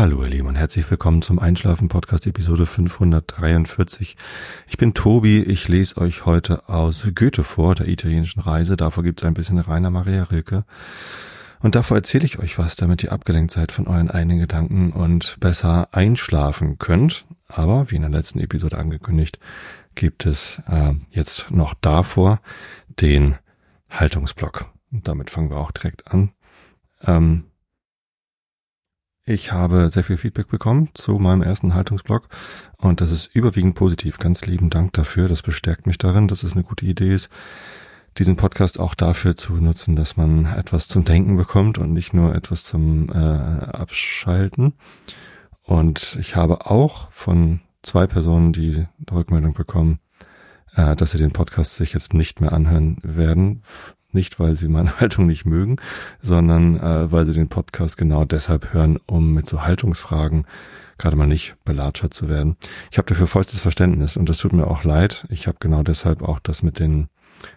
Hallo ihr Lieben und herzlich willkommen zum Einschlafen Podcast Episode 543. Ich bin Tobi, ich lese euch heute aus Goethe vor, der italienischen Reise. Davor gibt es ein bisschen Rainer Maria Rilke. Und davor erzähle ich euch was, damit ihr abgelenkt seid von euren eigenen Gedanken und besser einschlafen könnt. Aber wie in der letzten Episode angekündigt, gibt es äh, jetzt noch davor den Haltungsblock. Und damit fangen wir auch direkt an. Ähm, ich habe sehr viel Feedback bekommen zu meinem ersten Haltungsblog und das ist überwiegend positiv. Ganz lieben Dank dafür. Das bestärkt mich darin, dass es eine gute Idee ist, diesen Podcast auch dafür zu nutzen, dass man etwas zum Denken bekommt und nicht nur etwas zum äh, Abschalten. Und ich habe auch von zwei Personen die Rückmeldung bekommen, äh, dass sie den Podcast sich jetzt nicht mehr anhören werden, nicht, weil sie meine Haltung nicht mögen, sondern äh, weil sie den Podcast genau deshalb hören, um mit so Haltungsfragen gerade mal nicht belatschert zu werden. Ich habe dafür vollstes Verständnis und das tut mir auch leid. Ich habe genau deshalb auch das mit den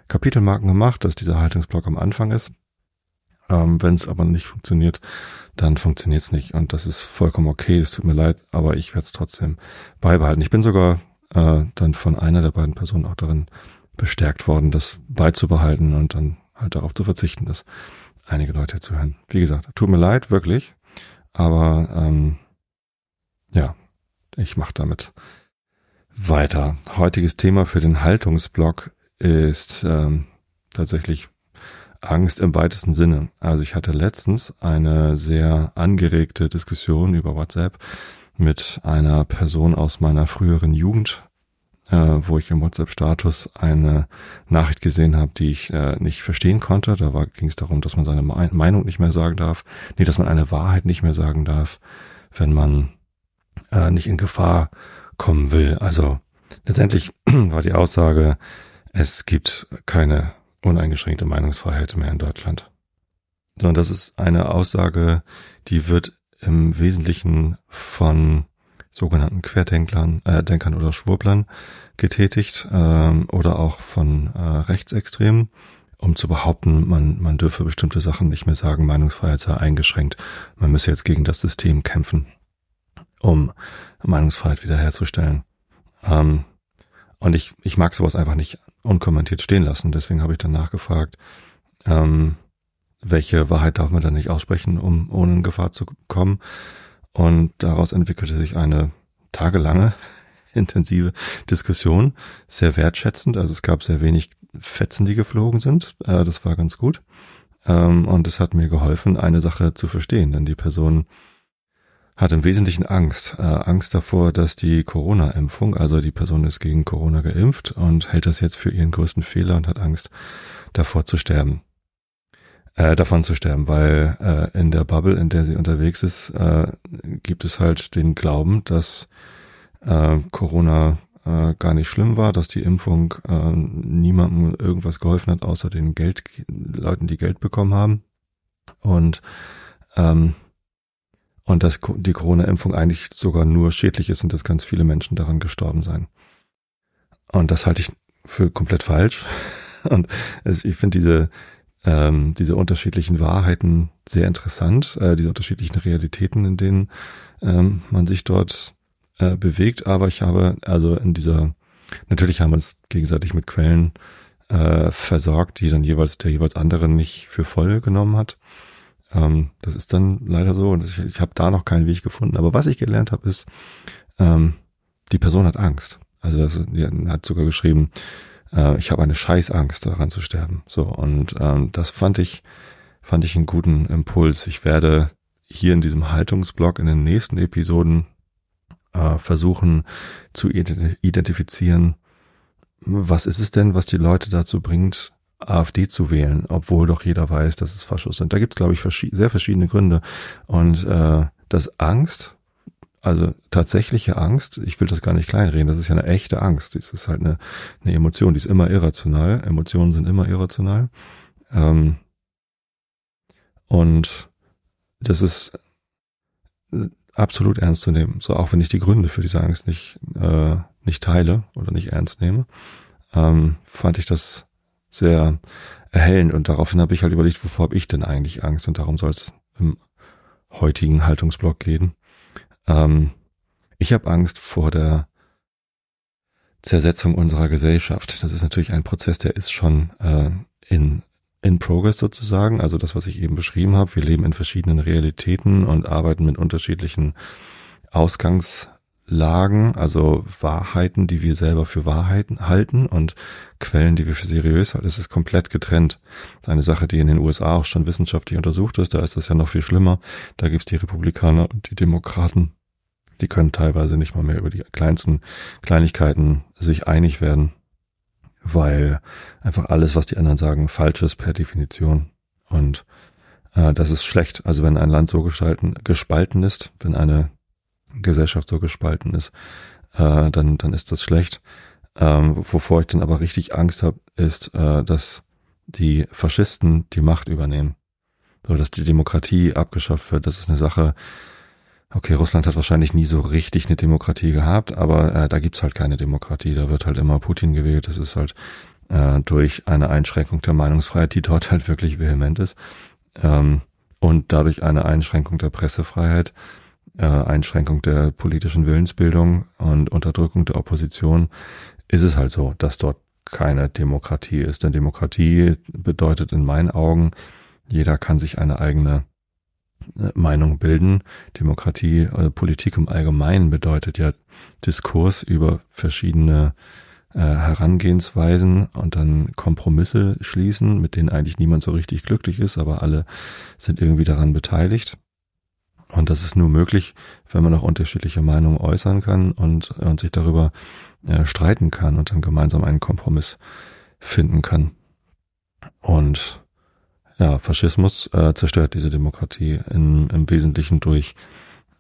Kapitelmarken gemacht, dass dieser Haltungsblock am Anfang ist. Ähm, Wenn es aber nicht funktioniert, dann funktioniert es nicht. Und das ist vollkommen okay, es tut mir leid, aber ich werde es trotzdem beibehalten. Ich bin sogar äh, dann von einer der beiden Personen auch darin bestärkt worden, das beizubehalten und dann halt darauf zu verzichten, dass einige Leute zuhören. Wie gesagt, tut mir leid, wirklich, aber ähm, ja, ich mache damit weiter. Heutiges Thema für den Haltungsblock ist ähm, tatsächlich Angst im weitesten Sinne. Also ich hatte letztens eine sehr angeregte Diskussion über WhatsApp mit einer Person aus meiner früheren Jugend, äh, wo ich im WhatsApp-Status eine Nachricht gesehen habe, die ich äh, nicht verstehen konnte. Da ging es darum, dass man seine Meinung nicht mehr sagen darf, nee, dass man eine Wahrheit nicht mehr sagen darf, wenn man äh, nicht in Gefahr kommen will. Also letztendlich war die Aussage, es gibt keine uneingeschränkte Meinungsfreiheit mehr in Deutschland. Sondern das ist eine Aussage, die wird im Wesentlichen von sogenannten Querdenklern, äh, Denkern oder Schwurblern getätigt ähm, oder auch von äh, Rechtsextremen, um zu behaupten, man, man dürfe bestimmte Sachen nicht mehr sagen, Meinungsfreiheit sei eingeschränkt, man müsse jetzt gegen das System kämpfen, um Meinungsfreiheit wiederherzustellen. Ähm, und ich, ich mag sowas einfach nicht unkommentiert stehen lassen, deswegen habe ich dann nachgefragt, ähm, welche Wahrheit darf man dann nicht aussprechen, um ohne in Gefahr zu kommen. Und daraus entwickelte sich eine tagelange intensive Diskussion, sehr wertschätzend. Also es gab sehr wenig Fetzen, die geflogen sind. Äh, das war ganz gut. Ähm, und es hat mir geholfen, eine Sache zu verstehen, denn die Person hat im Wesentlichen Angst. Äh, Angst davor, dass die Corona-Impfung, also die Person ist gegen Corona geimpft und hält das jetzt für ihren größten Fehler und hat Angst davor zu sterben äh, davon zu sterben, weil äh, in der Bubble, in der sie unterwegs ist, äh, gibt es halt den Glauben, dass äh, Corona äh, gar nicht schlimm war, dass die Impfung äh, niemandem irgendwas geholfen hat, außer den Geld Leuten, die Geld bekommen haben und ähm, und dass die Corona-Impfung eigentlich sogar nur schädlich ist und dass ganz viele Menschen daran gestorben seien. Und das halte ich für komplett falsch. Und ich finde diese ähm, diese unterschiedlichen Wahrheiten sehr interessant, äh, diese unterschiedlichen Realitäten, in denen ähm, man sich dort äh, bewegt. Aber ich habe also in dieser, natürlich haben wir uns gegenseitig mit Quellen äh, versorgt, die dann jeweils der jeweils andere nicht für voll genommen hat. Ähm, das ist dann leider so und ich, ich habe da noch keinen Weg gefunden. Aber was ich gelernt habe, ist, ähm, die Person hat Angst. Also das die hat sogar geschrieben, äh, ich habe eine Scheißangst daran zu sterben. So und ähm, das fand ich fand ich einen guten Impuls. Ich werde hier in diesem Haltungsblock in den nächsten Episoden äh, versuchen zu identifizieren, was ist es denn, was die Leute dazu bringt, AfD zu wählen, obwohl doch jeder weiß, dass es Faschos sind. Da gibt es, glaube ich, sehr verschiedene Gründe. Und äh, dass Angst also tatsächliche Angst, ich will das gar nicht kleinreden, das ist ja eine echte Angst. Das ist halt eine, eine Emotion, die ist immer irrational. Emotionen sind immer irrational. Ähm, und das ist absolut ernst zu nehmen. So auch wenn ich die Gründe für diese Angst nicht, äh, nicht teile oder nicht ernst nehme, ähm, fand ich das sehr erhellend und daraufhin habe ich halt überlegt, wovor habe ich denn eigentlich Angst und darum soll es im heutigen Haltungsblock gehen. Ähm, ich habe Angst vor der Zersetzung unserer Gesellschaft. Das ist natürlich ein Prozess, der ist schon äh, in in progress sozusagen. Also das, was ich eben beschrieben habe. Wir leben in verschiedenen Realitäten und arbeiten mit unterschiedlichen Ausgangslagen, also Wahrheiten, die wir selber für Wahrheiten halten und Quellen, die wir für seriös halten. Das ist komplett getrennt. Eine Sache, die in den USA auch schon wissenschaftlich untersucht ist. Da ist das ja noch viel schlimmer. Da gibt's die Republikaner und die Demokraten die können teilweise nicht mal mehr über die kleinsten Kleinigkeiten sich einig werden, weil einfach alles, was die anderen sagen, falsch ist per Definition. Und äh, das ist schlecht. Also wenn ein Land so gestalten, gespalten ist, wenn eine Gesellschaft so gespalten ist, äh, dann, dann ist das schlecht. Ähm, wovor ich dann aber richtig Angst habe, ist, äh, dass die Faschisten die Macht übernehmen. So, dass die Demokratie abgeschafft wird. Das ist eine Sache, Okay, Russland hat wahrscheinlich nie so richtig eine Demokratie gehabt, aber äh, da gibt's halt keine Demokratie. Da wird halt immer Putin gewählt. Das ist halt äh, durch eine Einschränkung der Meinungsfreiheit, die dort halt wirklich vehement ist. Ähm, und dadurch eine Einschränkung der Pressefreiheit, äh, Einschränkung der politischen Willensbildung und Unterdrückung der Opposition ist es halt so, dass dort keine Demokratie ist. Denn Demokratie bedeutet in meinen Augen, jeder kann sich eine eigene Meinung bilden. Demokratie, also Politik im Allgemeinen bedeutet ja Diskurs über verschiedene äh, Herangehensweisen und dann Kompromisse schließen, mit denen eigentlich niemand so richtig glücklich ist, aber alle sind irgendwie daran beteiligt. Und das ist nur möglich, wenn man auch unterschiedliche Meinungen äußern kann und, und sich darüber äh, streiten kann und dann gemeinsam einen Kompromiss finden kann. Und ja, Faschismus äh, zerstört diese Demokratie in, im Wesentlichen durch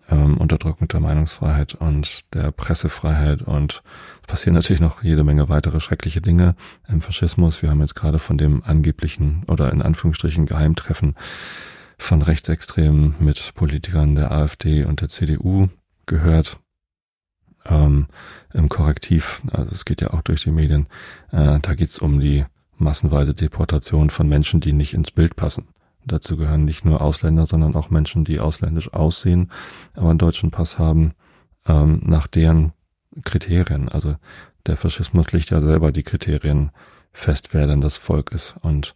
ähm, Unterdrückung der Meinungsfreiheit und der Pressefreiheit und es passieren natürlich noch jede Menge weitere schreckliche Dinge im Faschismus. Wir haben jetzt gerade von dem angeblichen oder in Anführungsstrichen Geheimtreffen von Rechtsextremen mit Politikern der AfD und der CDU gehört. Ähm, Im Korrektiv, also es geht ja auch durch die Medien, äh, da geht's um die massenweise Deportation von Menschen, die nicht ins Bild passen. Dazu gehören nicht nur Ausländer, sondern auch Menschen, die ausländisch aussehen, aber einen deutschen Pass haben, ähm, nach deren Kriterien. Also der Faschismus legt ja selber die Kriterien fest, wer denn das Volk ist. Und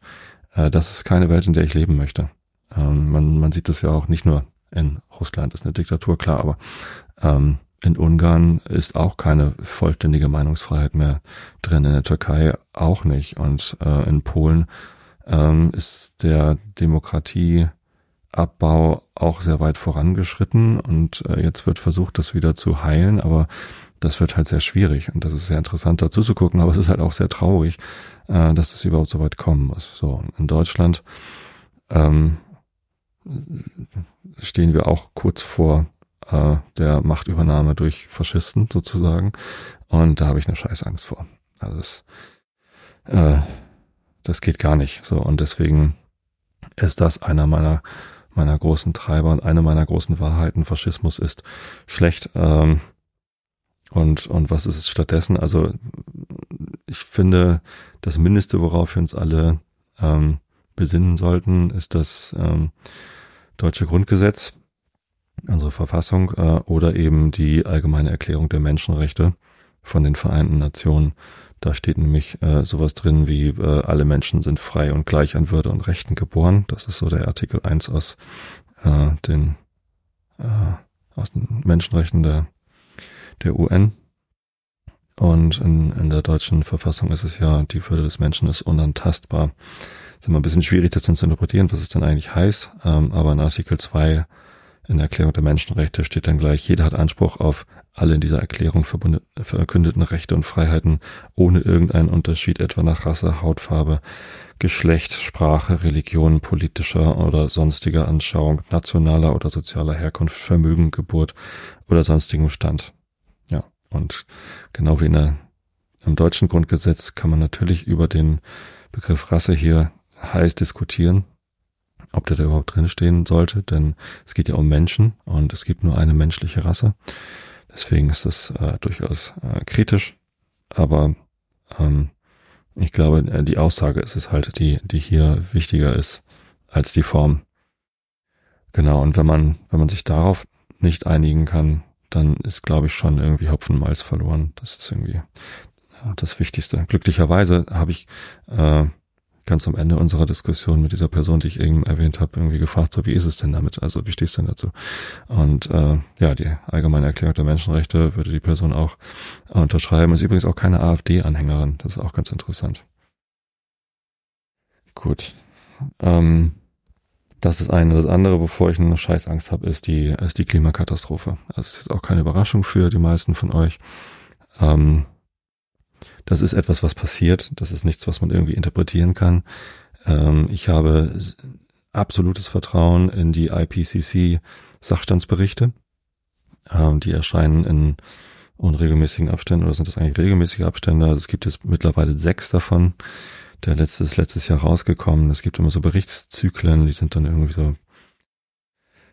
äh, das ist keine Welt, in der ich leben möchte. Ähm, man, man sieht das ja auch nicht nur in Russland, ist eine Diktatur, klar, aber ähm, in Ungarn ist auch keine vollständige Meinungsfreiheit mehr drin, in der Türkei auch nicht. Und äh, in Polen ähm, ist der Demokratieabbau auch sehr weit vorangeschritten und äh, jetzt wird versucht, das wieder zu heilen, aber das wird halt sehr schwierig und das ist sehr interessant dazu zu gucken, aber es ist halt auch sehr traurig, äh, dass es überhaupt so weit kommen muss. So, in Deutschland ähm, stehen wir auch kurz vor äh, der Machtübernahme durch Faschisten sozusagen. Und da habe ich eine Scheißangst vor. Also das, äh, das geht gar nicht. So und deswegen ist das einer meiner meiner großen Treiber und eine meiner großen Wahrheiten. Faschismus ist schlecht. Ähm, und und was ist es stattdessen? Also ich finde, das Mindeste, worauf wir uns alle ähm, besinnen sollten, ist das ähm, deutsche Grundgesetz, unsere Verfassung äh, oder eben die allgemeine Erklärung der Menschenrechte von den Vereinten Nationen. Da steht nämlich äh, sowas drin wie äh, alle Menschen sind frei und gleich an Würde und Rechten geboren. Das ist so der Artikel 1 aus äh, den äh, aus den Menschenrechten der der UN. Und in, in der deutschen Verfassung ist es ja, die Würde des Menschen ist unantastbar. Ist immer ein bisschen schwierig, das zu interpretieren, was es denn eigentlich heißt. Ähm, aber in Artikel 2 in der Erklärung der Menschenrechte steht dann gleich, jeder hat Anspruch auf alle in dieser Erklärung verkündeten Rechte und Freiheiten ohne irgendeinen Unterschied etwa nach Rasse, Hautfarbe, Geschlecht, Sprache, Religion, politischer oder sonstiger Anschauung, nationaler oder sozialer Herkunft, Vermögen, Geburt oder sonstigem Stand. Ja, und genau wie in der, im deutschen Grundgesetz kann man natürlich über den Begriff Rasse hier heiß diskutieren ob der da überhaupt drinstehen sollte, denn es geht ja um Menschen und es gibt nur eine menschliche Rasse. Deswegen ist das äh, durchaus äh, kritisch, aber ähm, ich glaube, äh, die Aussage ist es halt, die, die hier wichtiger ist als die Form. Genau, und wenn man, wenn man sich darauf nicht einigen kann, dann ist, glaube ich, schon irgendwie Hopfenmalz verloren. Das ist irgendwie ja, das Wichtigste. Glücklicherweise habe ich äh, ganz am Ende unserer Diskussion mit dieser Person, die ich eben erwähnt habe, irgendwie gefragt, so wie ist es denn damit? Also wie stehst du denn dazu? Und äh, ja, die allgemeine Erklärung der Menschenrechte würde die Person auch unterschreiben. Ist übrigens auch keine AfD-Anhängerin. Das ist auch ganz interessant. Gut. Ähm, das ist eine. Das andere, bevor ich eine Scheißangst habe, ist die, ist die Klimakatastrophe. Das ist auch keine Überraschung für die meisten von euch. Ähm, das ist etwas, was passiert. Das ist nichts, was man irgendwie interpretieren kann. Ähm, ich habe absolutes Vertrauen in die IPCC Sachstandsberichte. Ähm, die erscheinen in unregelmäßigen Abständen oder sind das eigentlich regelmäßige Abstände? Also es gibt jetzt mittlerweile sechs davon. Der letzte ist letztes Jahr rausgekommen. Es gibt immer so Berichtszyklen, die sind dann irgendwie so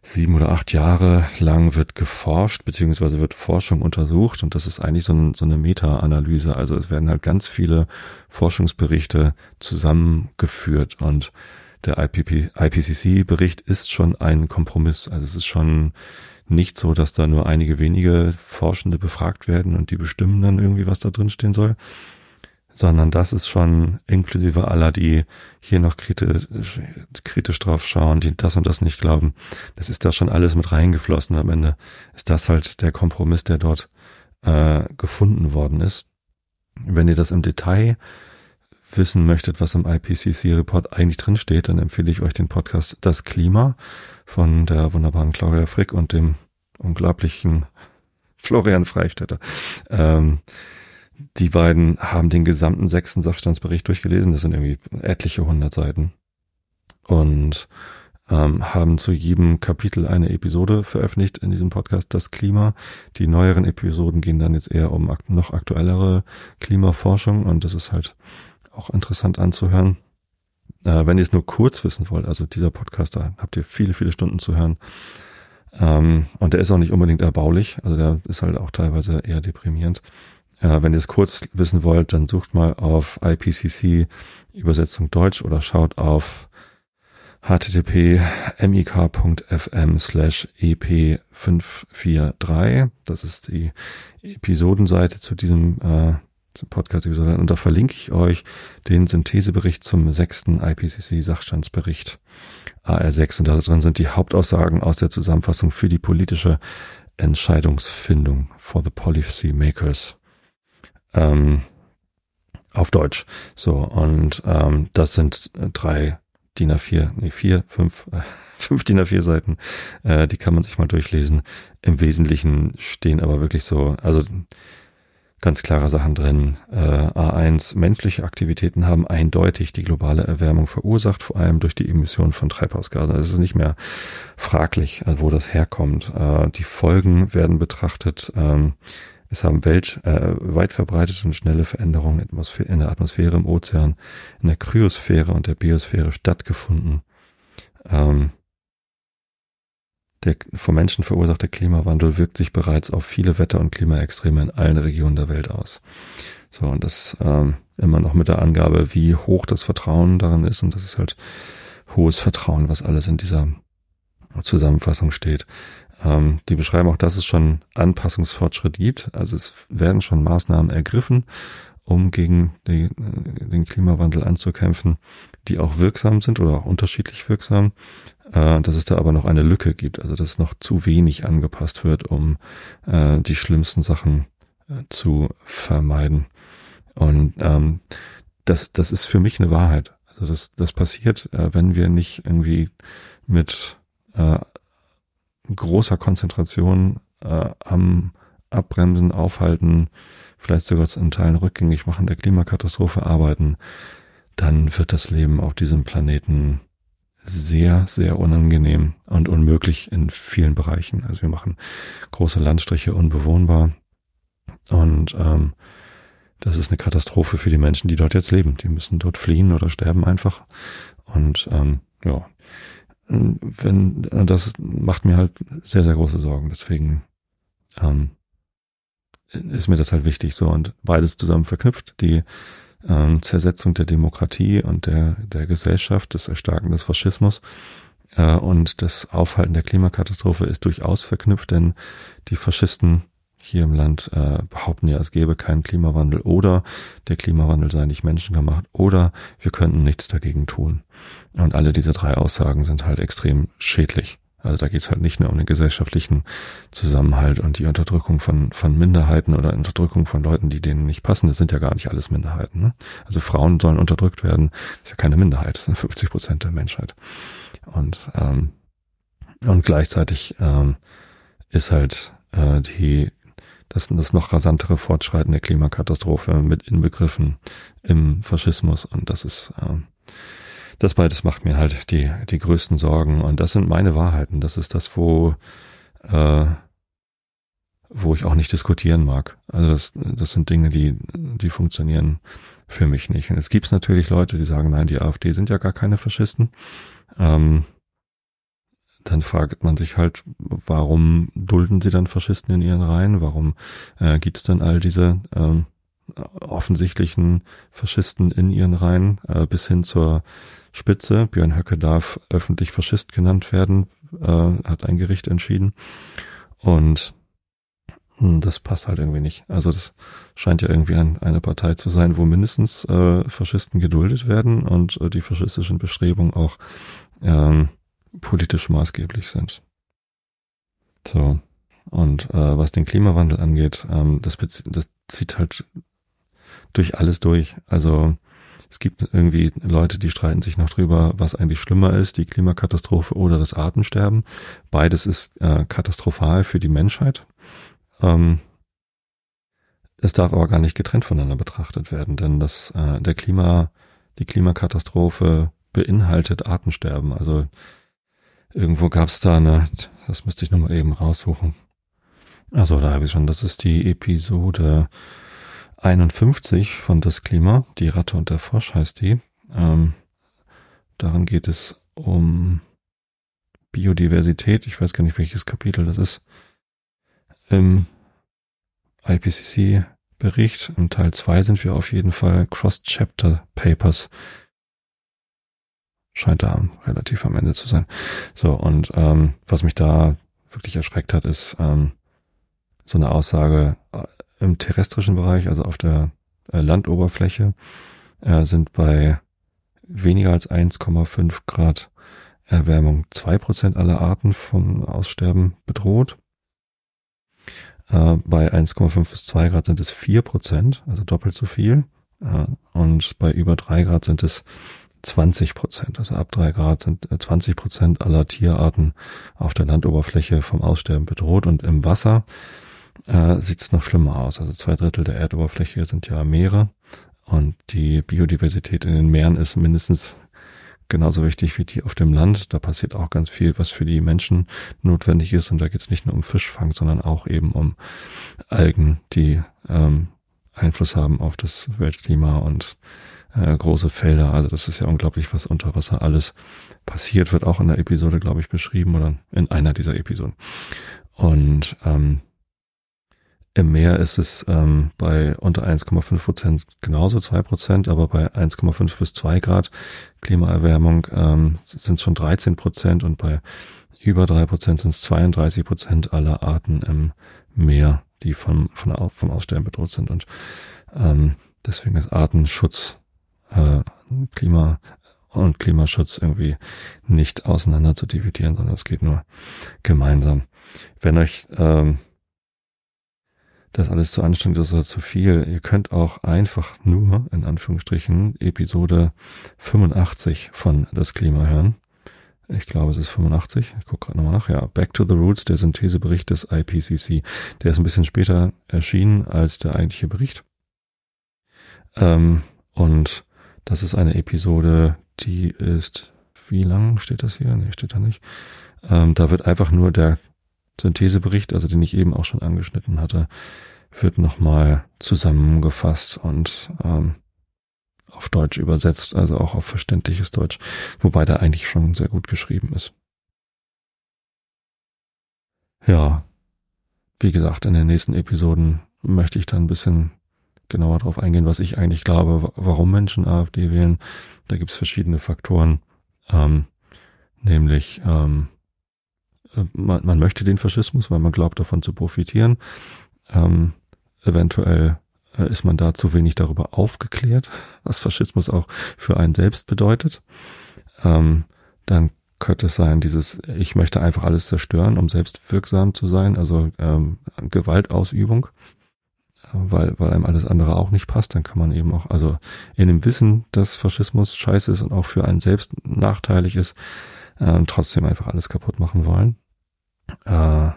sieben oder acht Jahre lang wird geforscht, beziehungsweise wird Forschung untersucht und das ist eigentlich so, ein, so eine Meta-Analyse. Also es werden halt ganz viele Forschungsberichte zusammengeführt und der IPCC-Bericht ist schon ein Kompromiss. Also es ist schon nicht so, dass da nur einige wenige Forschende befragt werden und die bestimmen dann irgendwie, was da drin stehen soll, sondern das ist schon inklusive aller, die hier noch kritisch, kritisch drauf schauen, die das und das nicht glauben. Das ist da schon alles mit reingeflossen. Am Ende ist das halt der Kompromiss, der dort äh, gefunden worden ist. Wenn ihr das im Detail wissen möchtet, was im IPCC-Report eigentlich drin steht, dann empfehle ich euch den Podcast Das Klima von der wunderbaren Claudia Frick und dem unglaublichen Florian Freistetter. Ähm, die beiden haben den gesamten sechsten Sachstandsbericht durchgelesen. Das sind irgendwie etliche hundert Seiten. Und ähm, haben zu jedem Kapitel eine Episode veröffentlicht in diesem Podcast, das Klima. Die neueren Episoden gehen dann jetzt eher um noch aktuellere Klimaforschung und das ist halt auch interessant anzuhören. Äh, wenn ihr es nur kurz wissen wollt, also dieser Podcast, da habt ihr viele, viele Stunden zu hören. Ähm, und der ist auch nicht unbedingt erbaulich, also der ist halt auch teilweise eher deprimierend. Ja, wenn ihr es kurz wissen wollt, dann sucht mal auf IPCC Übersetzung Deutsch oder schaut auf http mik.fm slash ep543. Das ist die Episodenseite zu diesem äh, Podcast-Episode. Und da verlinke ich euch den Synthesebericht zum sechsten IPCC-Sachstandsbericht AR6. Und da drin sind die Hauptaussagen aus der Zusammenfassung für die politische Entscheidungsfindung for the policy makers ähm, auf Deutsch. So, und ähm, das sind drei DIN A4, nee, vier, fünf, äh, fünf DIN A4 Seiten. Äh, die kann man sich mal durchlesen. Im Wesentlichen stehen aber wirklich so, also ganz klare Sachen drin. Äh, A1, menschliche Aktivitäten haben eindeutig die globale Erwärmung verursacht, vor allem durch die Emission von Treibhausgasen. Also es ist nicht mehr fraglich, wo das herkommt. Äh, die Folgen werden betrachtet. Ähm, es haben welt, äh, weit verbreitete und schnelle Veränderungen in der Atmosphäre, im Ozean, in der Kryosphäre und der Biosphäre stattgefunden. Ähm, der vom Menschen verursachte Klimawandel wirkt sich bereits auf viele Wetter- und Klimaextreme in allen Regionen der Welt aus. So, und das ähm, immer noch mit der Angabe, wie hoch das Vertrauen daran ist. Und das ist halt hohes Vertrauen, was alles in dieser Zusammenfassung steht. Ähm, die beschreiben auch, dass es schon Anpassungsfortschritt gibt. Also es werden schon Maßnahmen ergriffen, um gegen die, äh, den Klimawandel anzukämpfen, die auch wirksam sind oder auch unterschiedlich wirksam. Äh, dass es da aber noch eine Lücke gibt, also dass noch zu wenig angepasst wird, um äh, die schlimmsten Sachen äh, zu vermeiden. Und ähm, das, das ist für mich eine Wahrheit. Also das, das passiert, äh, wenn wir nicht irgendwie mit äh, großer Konzentration äh, am Abbremsen, Aufhalten, vielleicht sogar in Teilen rückgängig machen der Klimakatastrophe arbeiten, dann wird das Leben auf diesem Planeten sehr, sehr unangenehm und unmöglich in vielen Bereichen. Also wir machen große Landstriche unbewohnbar und ähm, das ist eine Katastrophe für die Menschen, die dort jetzt leben. Die müssen dort fliehen oder sterben einfach. Und ähm, ja, wenn, das macht mir halt sehr, sehr große Sorgen. Deswegen ähm, ist mir das halt wichtig so und beides zusammen verknüpft. Die ähm, Zersetzung der Demokratie und der, der Gesellschaft, das Erstarken des Faschismus Äh, und das Aufhalten der Klimakatastrophe ist durchaus verknüpft, denn die Faschisten hier im Land äh, behaupten ja, es gäbe keinen Klimawandel oder der Klimawandel sei nicht menschengemacht oder wir könnten nichts dagegen tun. Und alle diese drei Aussagen sind halt extrem schädlich. Also da geht es halt nicht nur um den gesellschaftlichen Zusammenhalt und die Unterdrückung von, von Minderheiten oder Unterdrückung von Leuten, die denen nicht passen. Das sind ja gar nicht alles Minderheiten. Ne? Also Frauen sollen unterdrückt werden. Das ist ja keine Minderheit, das sind 50 Prozent der Menschheit. Und, ähm, und gleichzeitig ähm, ist halt äh, die das, das noch rasantere Fortschreiten der Klimakatastrophe mit inbegriffen im Faschismus. Und das ist ähm, das beides macht mir halt die, die größten Sorgen. Und das sind meine Wahrheiten. Das ist das, wo, äh, wo ich auch nicht diskutieren mag. Also das, das sind Dinge, die, die funktionieren für mich nicht. Und es gibt natürlich Leute, die sagen, nein, die AfD sind ja gar keine Faschisten. Ähm, dann fragt man sich halt, warum dulden sie dann Faschisten in ihren Reihen? Warum äh, gibt es dann all diese ähm, offensichtlichen Faschisten in ihren Reihen äh, bis hin zur Spitze. Björn Höcke darf öffentlich Faschist genannt werden, äh, hat ein Gericht entschieden. Und hm, das passt halt irgendwie nicht. Also das scheint ja irgendwie ein, eine Partei zu sein, wo mindestens äh, Faschisten geduldet werden und äh, die faschistischen Bestrebungen auch ähm, politisch maßgeblich sind. So. Und äh, was den Klimawandel angeht, ähm, das, das zieht halt durch alles durch. Also es gibt irgendwie Leute, die streiten sich noch drüber, was eigentlich schlimmer ist, die Klimakatastrophe oder das Artensterben. Beides ist äh, katastrophal für die Menschheit. Ähm, es darf aber gar nicht getrennt voneinander betrachtet werden, denn das, äh, der Klima, die Klimakatastrophe beinhaltet Artensterben. Also irgendwo gab es da eine, das müsste ich nochmal eben raussuchen. Also da habe ich schon, das ist die Episode 51 von Das Klima, die Ratte und der Frosch heißt die. Ähm, darin geht es um Biodiversität. Ich weiß gar nicht, welches Kapitel das ist. Im IPCC-Bericht, im Teil 2 sind wir auf jeden Fall Cross-Chapter-Papers. Scheint da relativ am Ende zu sein. So, und ähm, was mich da wirklich erschreckt hat, ist ähm, so eine Aussage, im terrestrischen Bereich, also auf der äh, Landoberfläche, äh, sind bei weniger als 1,5 Grad Erwärmung zwei Prozent aller Arten vom Aussterben bedroht. Äh, bei 1,5 bis 2 Grad sind es vier Prozent, also doppelt so viel. Äh, und bei über drei Grad sind es 20 Prozent. Also ab drei Grad sind 20 äh, Prozent aller Tierarten auf der Landoberfläche vom Aussterben bedroht. Und im Wasser äh, sieht es noch schlimmer aus. Also zwei Drittel der Erdoberfläche sind ja Meere und die Biodiversität in den Meeren ist mindestens genauso wichtig wie die auf dem Land. Da passiert auch ganz viel, was für die Menschen notwendig ist. Und da geht es nicht nur um Fischfang, sondern auch eben um Algen, die ähm, Einfluss haben auf das Weltklima und äh, große Felder. Also das ist ja unglaublich, was unter Wasser alles passiert, wird auch in der Episode, glaube ich, beschrieben oder in einer dieser Episoden. Und ähm, im Meer ist es ähm, bei unter 1,5 Prozent genauso 2 Prozent, aber bei 1,5 bis 2 Grad Klimaerwärmung ähm, sind es schon 13 Prozent und bei über 3 Prozent sind es 32 Prozent aller Arten im Meer, die vom, von, vom Aussterben bedroht sind. Und ähm, deswegen ist Artenschutz, äh, Klima und Klimaschutz irgendwie nicht auseinander zu dividieren, sondern es geht nur gemeinsam. Wenn euch ähm, das alles zu anstrengend ist oder zu viel. Ihr könnt auch einfach nur, in Anführungsstrichen, Episode 85 von Das Klima hören. Ich glaube, es ist 85. Ich gucke gerade nochmal nach. Ja, Back to the Roots, der Synthesebericht des IPCC. Der ist ein bisschen später erschienen als der eigentliche Bericht. Ähm, und das ist eine Episode, die ist, wie lang steht das hier? Nee, steht da nicht. Ähm, da wird einfach nur der Synthesebericht, also den ich eben auch schon angeschnitten hatte, wird nochmal zusammengefasst und ähm, auf Deutsch übersetzt, also auch auf verständliches Deutsch, wobei der eigentlich schon sehr gut geschrieben ist. Ja, wie gesagt, in den nächsten Episoden möchte ich dann ein bisschen genauer darauf eingehen, was ich eigentlich glaube, warum Menschen AfD wählen. Da gibt es verschiedene Faktoren. Ähm, nämlich ähm, äh, man, man möchte den Faschismus, weil man glaubt davon zu profitieren. Ähm, eventuell äh, ist man da zu wenig darüber aufgeklärt, was Faschismus auch für einen selbst bedeutet. Ähm, dann könnte es sein, dieses, ich möchte einfach alles zerstören, um selbst wirksam zu sein, also ähm, Gewaltausübung, weil, weil einem alles andere auch nicht passt, dann kann man eben auch, also in dem Wissen, dass Faschismus scheiße ist und auch für einen selbst nachteilig ist, äh, trotzdem einfach alles kaputt machen wollen. Äh,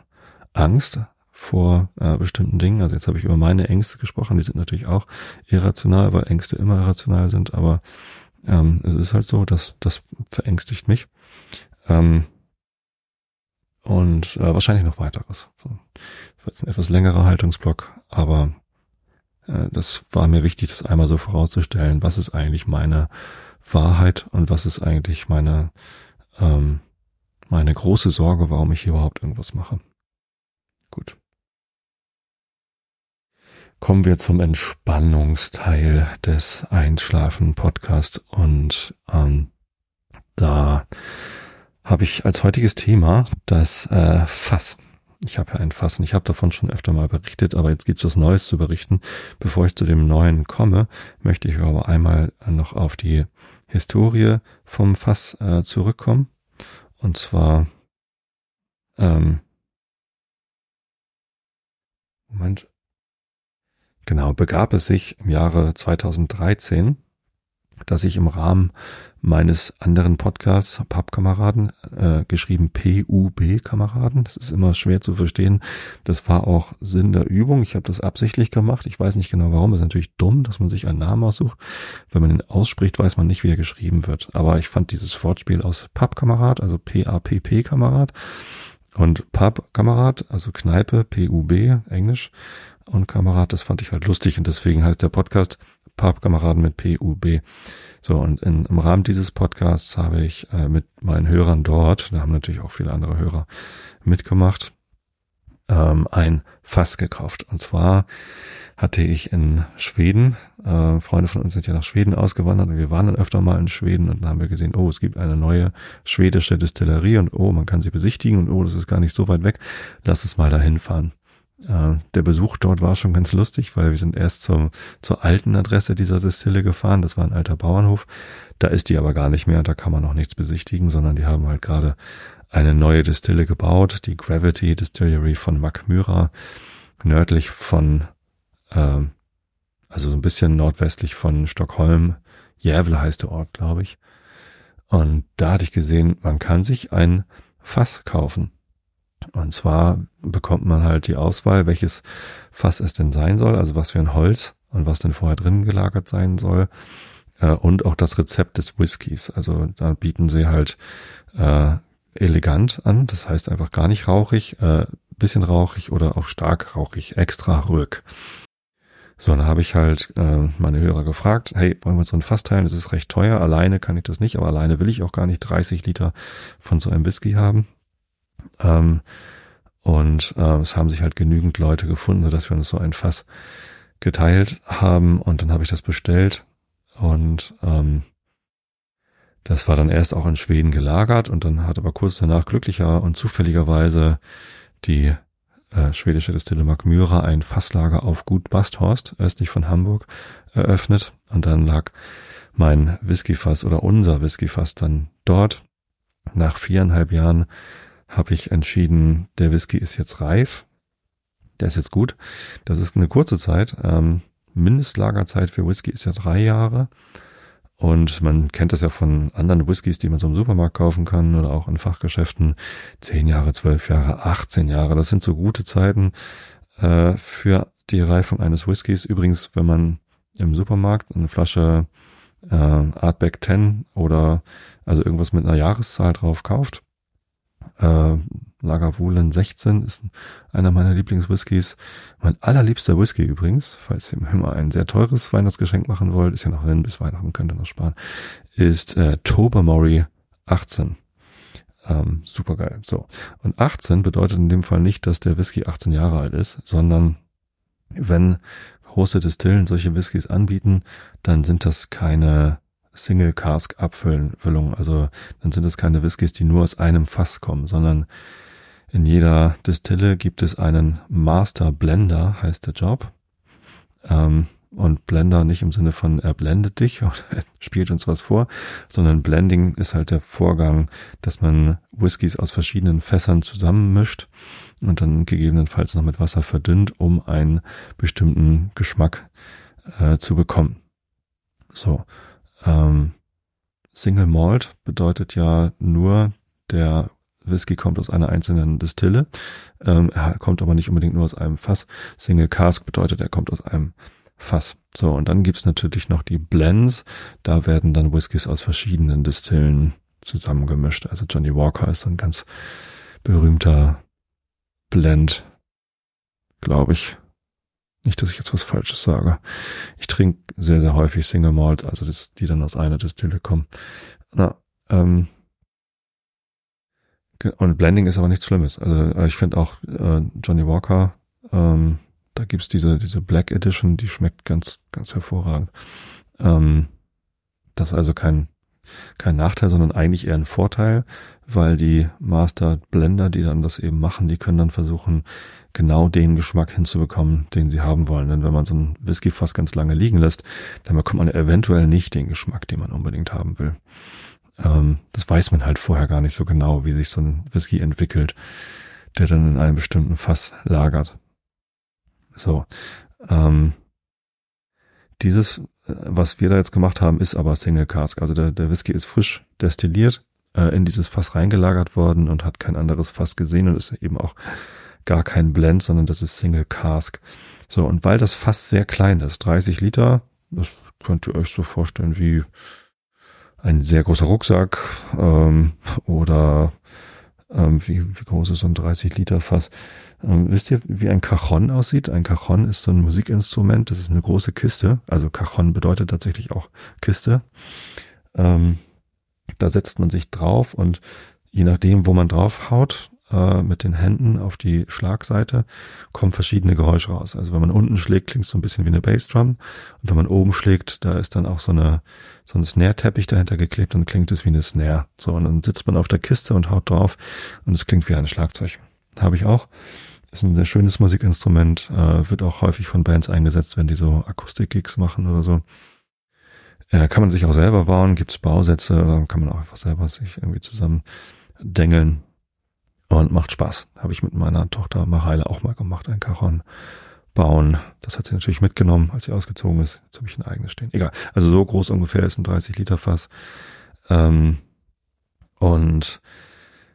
Angst vor äh, bestimmten Dingen. Also jetzt habe ich über meine Ängste gesprochen, die sind natürlich auch irrational, weil Ängste immer irrational sind, aber ähm, es ist halt so, dass das verängstigt mich. Ähm, und äh, wahrscheinlich noch weiteres. So. Jetzt ein etwas längerer Haltungsblock, aber äh, das war mir wichtig, das einmal so vorauszustellen, was ist eigentlich meine Wahrheit und was ist eigentlich meine, ähm, meine große Sorge, warum ich hier überhaupt irgendwas mache. Gut kommen wir zum Entspannungsteil des Einschlafen-Podcasts und ähm, da habe ich als heutiges Thema das äh, Fass. Ich habe ja ein Fass und ich habe davon schon öfter mal berichtet, aber jetzt gibt's was Neues zu berichten. Bevor ich zu dem Neuen komme, möchte ich aber einmal noch auf die Historie vom Fass äh, zurückkommen. Und zwar ähm, Moment, Genau, begab es sich im Jahre 2013, dass ich im Rahmen meines anderen Podcasts Pappkameraden, äh, geschrieben PUB-Kameraden, das ist immer schwer zu verstehen, das war auch Sinn der Übung, ich habe das absichtlich gemacht, ich weiß nicht genau warum, das ist natürlich dumm, dass man sich einen Namen aussucht, wenn man ihn ausspricht, weiß man nicht, wie er geschrieben wird, aber ich fand dieses Wortspiel aus Pappkamerad, also P-A-P-P-Kamerad und Pub-Kamerad, also Kneipe, P-U-B, Englisch, und Kamerad, das fand ich halt lustig und deswegen heißt der Podcast Pappkameraden mit PUB. So, und in, im Rahmen dieses Podcasts habe ich äh, mit meinen Hörern dort, da haben natürlich auch viele andere Hörer mitgemacht, ähm, ein Fass gekauft. Und zwar hatte ich in Schweden, äh, Freunde von uns sind ja nach Schweden ausgewandert und wir waren dann öfter mal in Schweden und dann haben wir gesehen, oh, es gibt eine neue schwedische Distillerie und oh, man kann sie besichtigen und oh, das ist gar nicht so weit weg. Lass uns mal dahin fahren. Äh, der Besuch dort war schon ganz lustig, weil wir sind erst zum, zur alten Adresse dieser Distille gefahren. Das war ein alter Bauernhof. Da ist die aber gar nicht mehr. Da kann man noch nichts besichtigen, sondern die haben halt gerade eine neue Distille gebaut, die Gravity Distillery von Mackmyra, nördlich von, äh, also so ein bisschen nordwestlich von Stockholm. Jävel heißt der Ort, glaube ich. Und da hatte ich gesehen, man kann sich ein Fass kaufen. Und zwar bekommt man halt die Auswahl, welches Fass es denn sein soll, also was für ein Holz und was denn vorher drin gelagert sein soll. Äh, und auch das Rezept des Whiskys. Also da bieten sie halt äh, elegant an, das heißt einfach gar nicht rauchig, äh, bisschen rauchig oder auch stark rauchig, extra ruhig. So, dann habe ich halt äh, meine Hörer gefragt, hey, wollen wir so ein Fass teilen? Das ist recht teuer, alleine kann ich das nicht, aber alleine will ich auch gar nicht 30 Liter von so einem Whisky haben. Ähm, und äh, es haben sich halt genügend Leute gefunden, sodass wir uns so ein Fass geteilt haben. Und dann habe ich das bestellt. Und ähm, das war dann erst auch in Schweden gelagert. Und dann hat aber kurz danach glücklicher und zufälligerweise die äh, schwedische Distille Myra ein Fasslager auf Gut Basthorst, östlich von Hamburg, eröffnet. Und dann lag mein Whiskyfass oder unser Whiskyfass dann dort. Nach viereinhalb Jahren habe ich entschieden, der Whisky ist jetzt reif. Der ist jetzt gut. Das ist eine kurze Zeit. Ähm, Mindestlagerzeit für Whisky ist ja drei Jahre. Und man kennt das ja von anderen Whiskys, die man so im Supermarkt kaufen kann oder auch in Fachgeschäften. Zehn Jahre, zwölf Jahre, 18 Jahre. Das sind so gute Zeiten äh, für die Reifung eines Whiskys. Übrigens, wenn man im Supermarkt eine Flasche äh, Artback 10 oder also irgendwas mit einer Jahreszahl drauf kauft, äh, Lagavulin 16 ist einer meiner Lieblingswhiskys. Mein allerliebster Whisky übrigens, falls ihr mir mal ein sehr teures Weihnachtsgeschenk machen wollt, ist ja noch hin bis Weihnachten, könnt ihr noch sparen, ist äh, Tobermory 18. Ähm, super geil. So. Und 18 bedeutet in dem Fall nicht, dass der Whisky 18 Jahre alt ist, sondern wenn große Distillen solche Whiskys anbieten, dann sind das keine Single Cask Abfüllung. Also dann sind es keine Whiskys, die nur aus einem Fass kommen, sondern in jeder Distille gibt es einen Master Blender, heißt der Job. Ähm, und Blender nicht im Sinne von er blendet dich oder er spielt uns was vor, sondern Blending ist halt der Vorgang, dass man Whiskys aus verschiedenen Fässern zusammenmischt und dann gegebenenfalls noch mit Wasser verdünnt, um einen bestimmten Geschmack äh, zu bekommen. So, ähm, Single Malt bedeutet ja nur, der Whisky kommt aus einer einzelnen Distille, ähm, er kommt aber nicht unbedingt nur aus einem Fass. Single Cask bedeutet, er kommt aus einem Fass. So, und dann gibt's natürlich noch die Blends. Da werden dann Whiskys aus verschiedenen Distillen zusammengemischt. Also Johnny Walker ist ein ganz berühmter Blend, glaube ich. Nicht, dass ich jetzt was Falsches sage. Ich trinke sehr, sehr häufig Single Malt, also das, die dann aus einer Distille kommen. Na, ähm, und Blending ist aber nichts Schlimmes. Also äh, ich finde auch äh, Johnny Walker ähm, da gibt's diese, diese Black Edition, die schmeckt ganz, ganz hervorragend. Ähm, das ist also kein, kein Nachteil, sondern eigentlich eher ein Vorteil, weil die Master Blender, die dann das eben machen, die können dann versuchen, genau den Geschmack hinzubekommen, den sie haben wollen. Denn wenn man so einen Whisky fast ganz lange liegen lässt, dann bekommt man eventuell nicht den Geschmack, den man unbedingt haben will. Ähm, das weiß man halt vorher gar nicht so genau, wie sich so ein Whisky entwickelt, der dann in einem bestimmten Fass lagert. So. Ähm, dieses, was wir da jetzt gemacht haben, ist aber Single Cask. Also der, der Whisky ist frisch destilliert, äh, in dieses Fass reingelagert worden und hat kein anderes Fass gesehen und ist eben auch gar kein Blend, sondern das ist Single Cask. So, und weil das Fass sehr klein ist, 30 Liter, das könnt ihr euch so vorstellen wie ein sehr großer Rucksack ähm, oder ähm, wie, wie groß ist so ein 30 Liter Fass? Ähm, wisst ihr, wie ein Cajon aussieht? Ein Cajon ist so ein Musikinstrument, das ist eine große Kiste. Also Cajon bedeutet tatsächlich auch Kiste. Ähm, da setzt man sich drauf und je nachdem, wo man drauf haut, äh, mit den Händen auf die Schlagseite, kommen verschiedene Geräusche raus. Also wenn man unten schlägt, klingt es so ein bisschen wie eine Bassdrum. Und wenn man oben schlägt, da ist dann auch so eine so ein Snare-Teppich dahinter geklebt und klingt es wie eine Snare. So, und dann sitzt man auf der Kiste und haut drauf und es klingt wie ein Schlagzeug. Habe ich auch. Ist ein sehr schönes Musikinstrument, äh, wird auch häufig von Bands eingesetzt, wenn die so Akustik-Gigs machen oder so. Äh, kann man sich auch selber bauen, gibt's Bausätze oder kann man auch einfach selber sich irgendwie zusammen dengeln und macht Spaß. Habe ich mit meiner Tochter Mareile auch mal gemacht, ein Cajon bauen. Das hat sie natürlich mitgenommen, als sie ausgezogen ist. Jetzt habe ich ein eigenes stehen. Egal. Also so groß ungefähr ist ein 30 Liter Fass. Ähm, und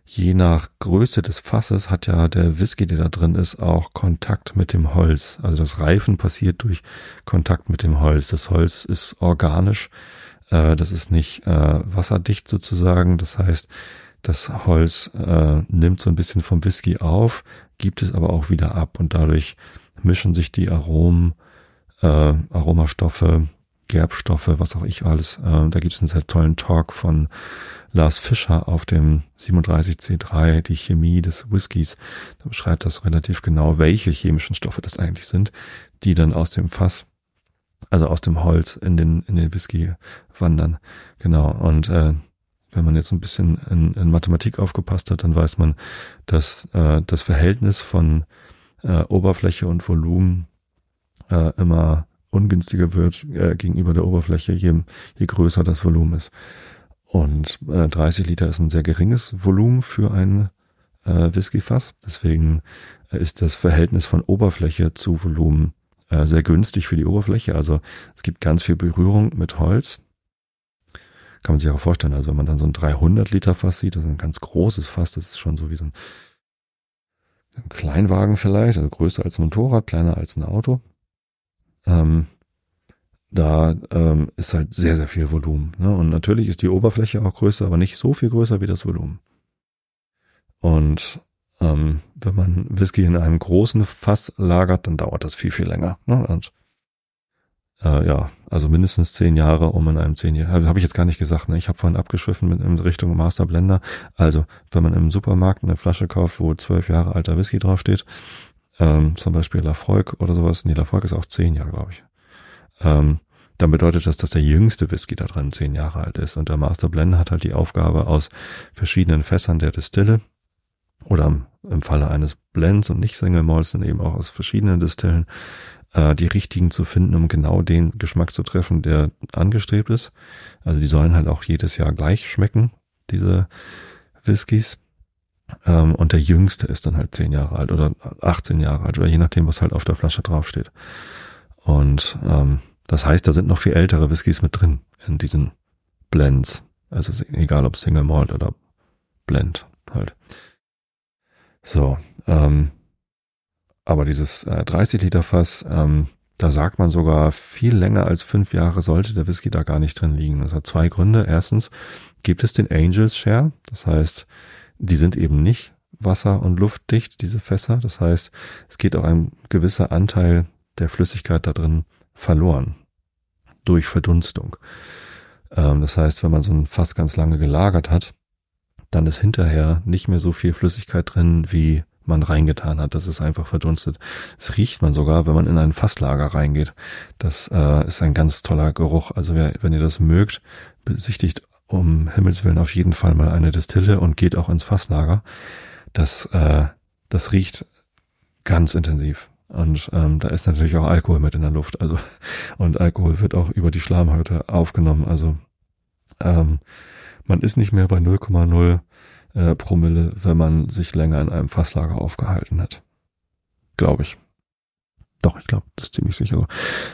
je nach Größe des Fasses hat ja der Whisky, der da drin ist, auch Kontakt mit dem Holz. Also das Reifen passiert durch Kontakt mit dem Holz. Das Holz ist organisch. Äh, das ist nicht äh, wasserdicht sozusagen. Das heißt, das Holz äh, nimmt so ein bisschen vom Whisky auf, gibt es aber auch wieder ab und dadurch mischen sich die Aromen, äh, Aromastoffe, Gerbstoffe, was auch ich alles. Äh, da gibt es einen sehr tollen Talk von Lars Fischer auf dem 37C3, die Chemie des Whiskys. Da beschreibt das relativ genau, welche chemischen Stoffe das eigentlich sind, die dann aus dem Fass, also aus dem Holz in den, in den Whisky wandern. Genau. Und äh, wenn man jetzt ein bisschen in, in Mathematik aufgepasst hat, dann weiß man, dass äh, das Verhältnis von äh, Oberfläche und Volumen äh, immer ungünstiger wird äh, gegenüber der Oberfläche, je, je größer das Volumen ist. Und äh, 30 Liter ist ein sehr geringes Volumen für ein äh, Whiskyfass. Deswegen äh, ist das Verhältnis von Oberfläche zu Volumen äh, sehr günstig für die Oberfläche. Also es gibt ganz viel Berührung mit Holz. Kann man sich auch vorstellen. Also wenn man dann so ein 300 Liter Fass sieht, das ist ein ganz großes Fass, das ist schon so wie so ein ein Kleinwagen vielleicht, also größer als ein Motorrad, kleiner als ein Auto. Ähm, da ähm, ist halt sehr, sehr viel Volumen. Ne? Und natürlich ist die Oberfläche auch größer, aber nicht so viel größer wie das Volumen. Und ähm, wenn man Whisky in einem großen Fass lagert, dann dauert das viel, viel länger. Ne? Und äh, ja, also mindestens zehn Jahre, um in einem zehn Jahre, habe ich jetzt gar nicht gesagt, ne? ich habe vorhin abgeschwiffen mit in Richtung Master Blender. Also, wenn man im Supermarkt eine Flasche kauft, wo zwölf Jahre alter Whisky draufsteht, ähm, zum Beispiel Lafroig oder sowas, nee, Lafroig ist auch zehn Jahre, glaube ich, ähm, dann bedeutet das, dass der jüngste Whisky da drin zehn Jahre alt ist. Und der Master Blender hat halt die Aufgabe aus verschiedenen Fässern der Distille oder im Falle eines Blends und nicht Single Malts dann eben auch aus verschiedenen Distillen äh, die richtigen zu finden, um genau den Geschmack zu treffen, der angestrebt ist. Also die sollen halt auch jedes Jahr gleich schmecken, diese Whiskys. Ähm, und der jüngste ist dann halt zehn Jahre alt oder 18 Jahre alt oder je nachdem, was halt auf der Flasche draufsteht. Und ähm, das heißt, da sind noch viel ältere Whiskys mit drin in diesen Blends. Also egal ob Single Malt oder Blend halt. So, ähm, aber dieses äh, 30 Liter Fass, ähm, da sagt man sogar, viel länger als fünf Jahre sollte der Whisky da gar nicht drin liegen. Das hat zwei Gründe. Erstens gibt es den Angels Share. Das heißt, die sind eben nicht wasser- und luftdicht, diese Fässer. Das heißt, es geht auch ein gewisser Anteil der Flüssigkeit da drin verloren. Durch Verdunstung. Ähm, das heißt, wenn man so ein Fass ganz lange gelagert hat, dann ist hinterher nicht mehr so viel Flüssigkeit drin, wie man reingetan hat. Das ist einfach verdunstet. Das riecht man sogar, wenn man in ein Fasslager reingeht. Das äh, ist ein ganz toller Geruch. Also wer, wenn ihr das mögt, besichtigt um Himmels Willen auf jeden Fall mal eine Distille und geht auch ins Fasslager. Das, äh, das riecht ganz intensiv. Und ähm, da ist natürlich auch Alkohol mit in der Luft. Also und Alkohol wird auch über die Schlamhäute aufgenommen. Also ähm, man ist nicht mehr bei 0,0 äh, Promille, wenn man sich länger in einem Fasslager aufgehalten hat. Glaube ich. Doch, ich glaube, das ist ziemlich sicher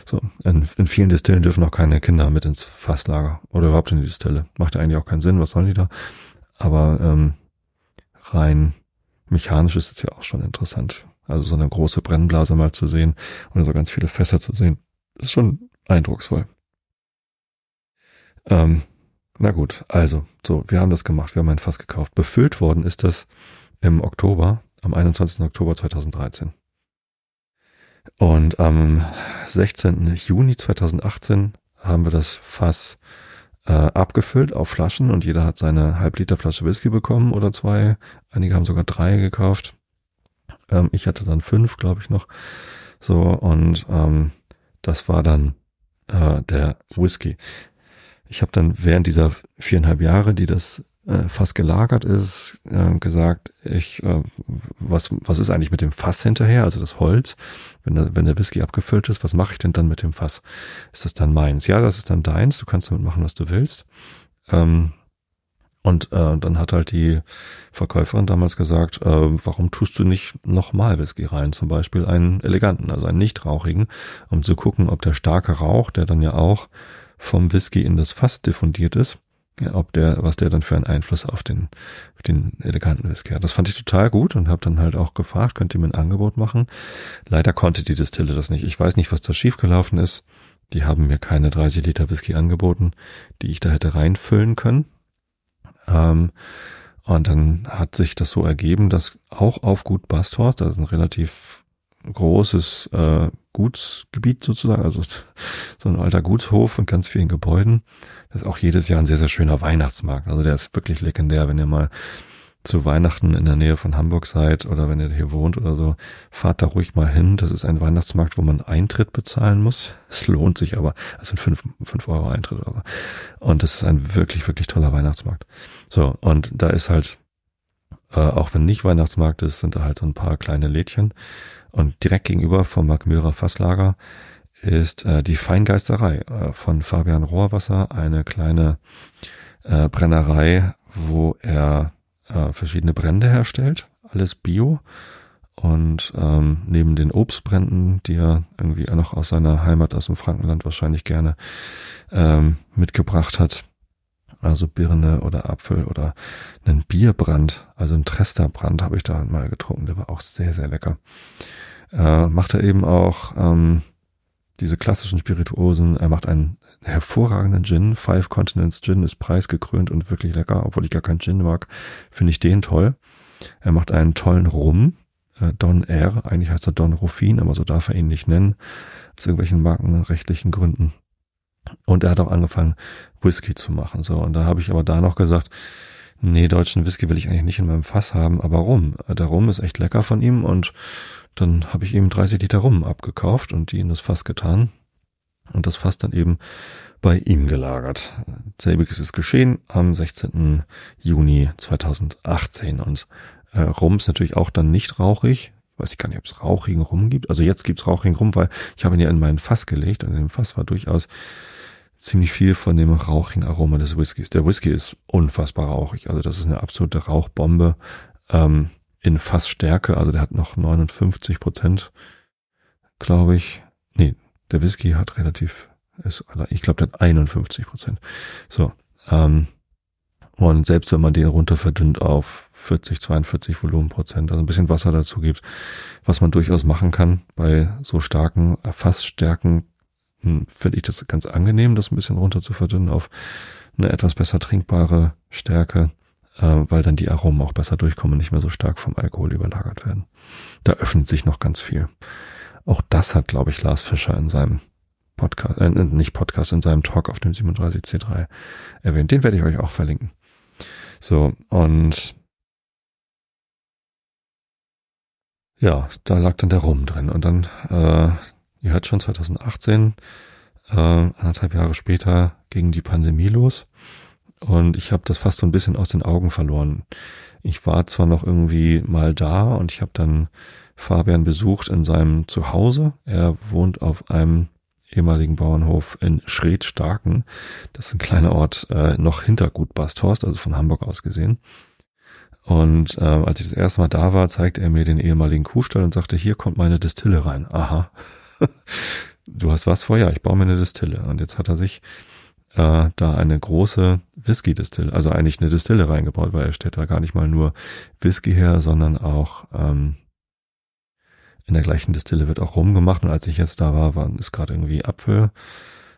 so. In, in vielen Distillen dürfen auch keine Kinder mit ins Fasslager oder überhaupt in die Distille. Macht ja eigentlich auch keinen Sinn, was sollen die da? Aber ähm, rein mechanisch ist es ja auch schon interessant. Also so eine große Brennblase mal zu sehen oder so ganz viele Fässer zu sehen, ist schon eindrucksvoll. Ähm, na gut, also, so, wir haben das gemacht, wir haben ein Fass gekauft. Befüllt worden ist das im Oktober, am 21. Oktober 2013. Und am 16. Juni 2018 haben wir das Fass äh, abgefüllt auf Flaschen und jeder hat seine Halbliter Flasche Whisky bekommen oder zwei. Einige haben sogar drei gekauft. Ähm, ich hatte dann fünf, glaube ich noch. So, und ähm, das war dann äh, der Whisky. Ich habe dann während dieser viereinhalb Jahre, die das äh, Fass gelagert ist, äh, gesagt, ich, äh, was, was ist eigentlich mit dem Fass hinterher, also das Holz, wenn der, wenn der Whisky abgefüllt ist, was mache ich denn dann mit dem Fass? Ist das dann meins? Ja, das ist dann deins, du kannst damit machen, was du willst. Ähm, und äh, dann hat halt die Verkäuferin damals gesagt, äh, warum tust du nicht nochmal Whisky rein? Zum Beispiel einen eleganten, also einen nicht rauchigen, um zu gucken, ob der starke Rauch, der dann ja auch vom Whisky in das Fass diffundiert ist, ja, ob der, was der dann für einen Einfluss auf den, auf den eleganten Whisky hat. Das fand ich total gut und habe dann halt auch gefragt, könnt ihr mir ein Angebot machen? Leider konnte die Distille das nicht. Ich weiß nicht, was da schiefgelaufen ist. Die haben mir keine 30 Liter Whisky angeboten, die ich da hätte reinfüllen können. Ähm, und dann hat sich das so ergeben, dass auch auf Gut Basthorst, das ist ein relativ großes äh, Gutsgebiet sozusagen, also so ein alter Gutshof mit ganz vielen Gebäuden. Das ist auch jedes Jahr ein sehr, sehr schöner Weihnachtsmarkt. Also der ist wirklich legendär, wenn ihr mal zu Weihnachten in der Nähe von Hamburg seid oder wenn ihr hier wohnt oder so, fahrt da ruhig mal hin. Das ist ein Weihnachtsmarkt, wo man Eintritt bezahlen muss. Es lohnt sich aber. Es sind fünf, fünf Euro Eintritt oder so. Und das ist ein wirklich, wirklich toller Weihnachtsmarkt. So, und da ist halt, äh, auch wenn nicht Weihnachtsmarkt ist, sind da halt so ein paar kleine Lädchen. Und direkt gegenüber vom Markmürer Fasslager ist äh, die Feingeisterei äh, von Fabian Rohrwasser, eine kleine äh, Brennerei, wo er äh, verschiedene Brände herstellt, alles Bio. Und ähm, neben den Obstbränden, die er irgendwie noch aus seiner Heimat aus dem Frankenland wahrscheinlich gerne ähm, mitgebracht hat, also Birne oder Apfel oder einen Bierbrand, also ein Tresterbrand habe ich da mal getrunken, der war auch sehr, sehr lecker. Äh, macht er eben auch ähm, diese klassischen Spirituosen. Er macht einen hervorragenden Gin. Five Continents Gin ist preisgekrönt und wirklich lecker, obwohl ich gar keinen Gin mag, finde ich den toll. Er macht einen tollen Rum, äh, Don R. Eigentlich heißt er Don Ruffin, aber so darf er ihn nicht nennen, aus irgendwelchen markenrechtlichen Gründen. Und er hat auch angefangen, Whisky zu machen. So, und da habe ich aber da noch gesagt, nee, deutschen Whisky will ich eigentlich nicht in meinem Fass haben, aber Rum. Der Rum ist echt lecker von ihm und dann habe ich ihm 30 Liter Rum abgekauft und die in das Fass getan. und das Fass dann eben bei ihm gelagert. Selbiges ist geschehen am 16. Juni 2018 und äh, Rum ist natürlich auch dann nicht rauchig. Weiß ich gar nicht, ob es rauchigen Rum gibt. Also jetzt gibt's rauchigen Rum, weil ich habe ihn ja in meinen Fass gelegt und in dem Fass war durchaus ziemlich viel von dem rauchigen Aroma des Whiskys. Der Whisky ist unfassbar rauchig. Also das ist eine absolute Rauchbombe ähm, in Fassstärke. Also der hat noch 59 Prozent, glaube ich. Nee, der Whisky hat relativ ist, ich glaube, der hat 51 Prozent. So, ähm, und selbst wenn man den runter verdünnt auf 40, 42 Volumenprozent, also ein bisschen Wasser dazu gibt, was man durchaus machen kann bei so starken Fassstärken, hm, finde ich das ganz angenehm, das ein bisschen runter zu verdünnen auf eine etwas besser trinkbare Stärke, äh, weil dann die Aromen auch besser durchkommen und nicht mehr so stark vom Alkohol überlagert werden. Da öffnet sich noch ganz viel. Auch das hat, glaube ich, Lars Fischer in seinem Podcast, äh, nicht Podcast, in seinem Talk auf dem 37C3 erwähnt. Den werde ich euch auch verlinken. So, und ja, da lag dann der Rum drin. Und dann, äh, ihr hört schon, 2018, äh, anderthalb Jahre später ging die Pandemie los. Und ich habe das fast so ein bisschen aus den Augen verloren. Ich war zwar noch irgendwie mal da und ich habe dann Fabian besucht in seinem Zuhause. Er wohnt auf einem ehemaligen Bauernhof in Schredstarken. Das ist ein kleiner Ort äh, noch hinter Gut Basthorst, also von Hamburg aus gesehen. Und äh, als ich das erste Mal da war, zeigte er mir den ehemaligen Kuhstall und sagte, hier kommt meine Distille rein. Aha. Du hast was vor? Ja, ich baue mir eine Distille. Und jetzt hat er sich äh, da eine große Whisky-Distille, also eigentlich eine Distille reingebaut, weil er stellt da gar nicht mal nur Whisky her, sondern auch ähm, in der gleichen Distille wird auch rumgemacht und als ich jetzt da war, war ist gerade irgendwie Apfel,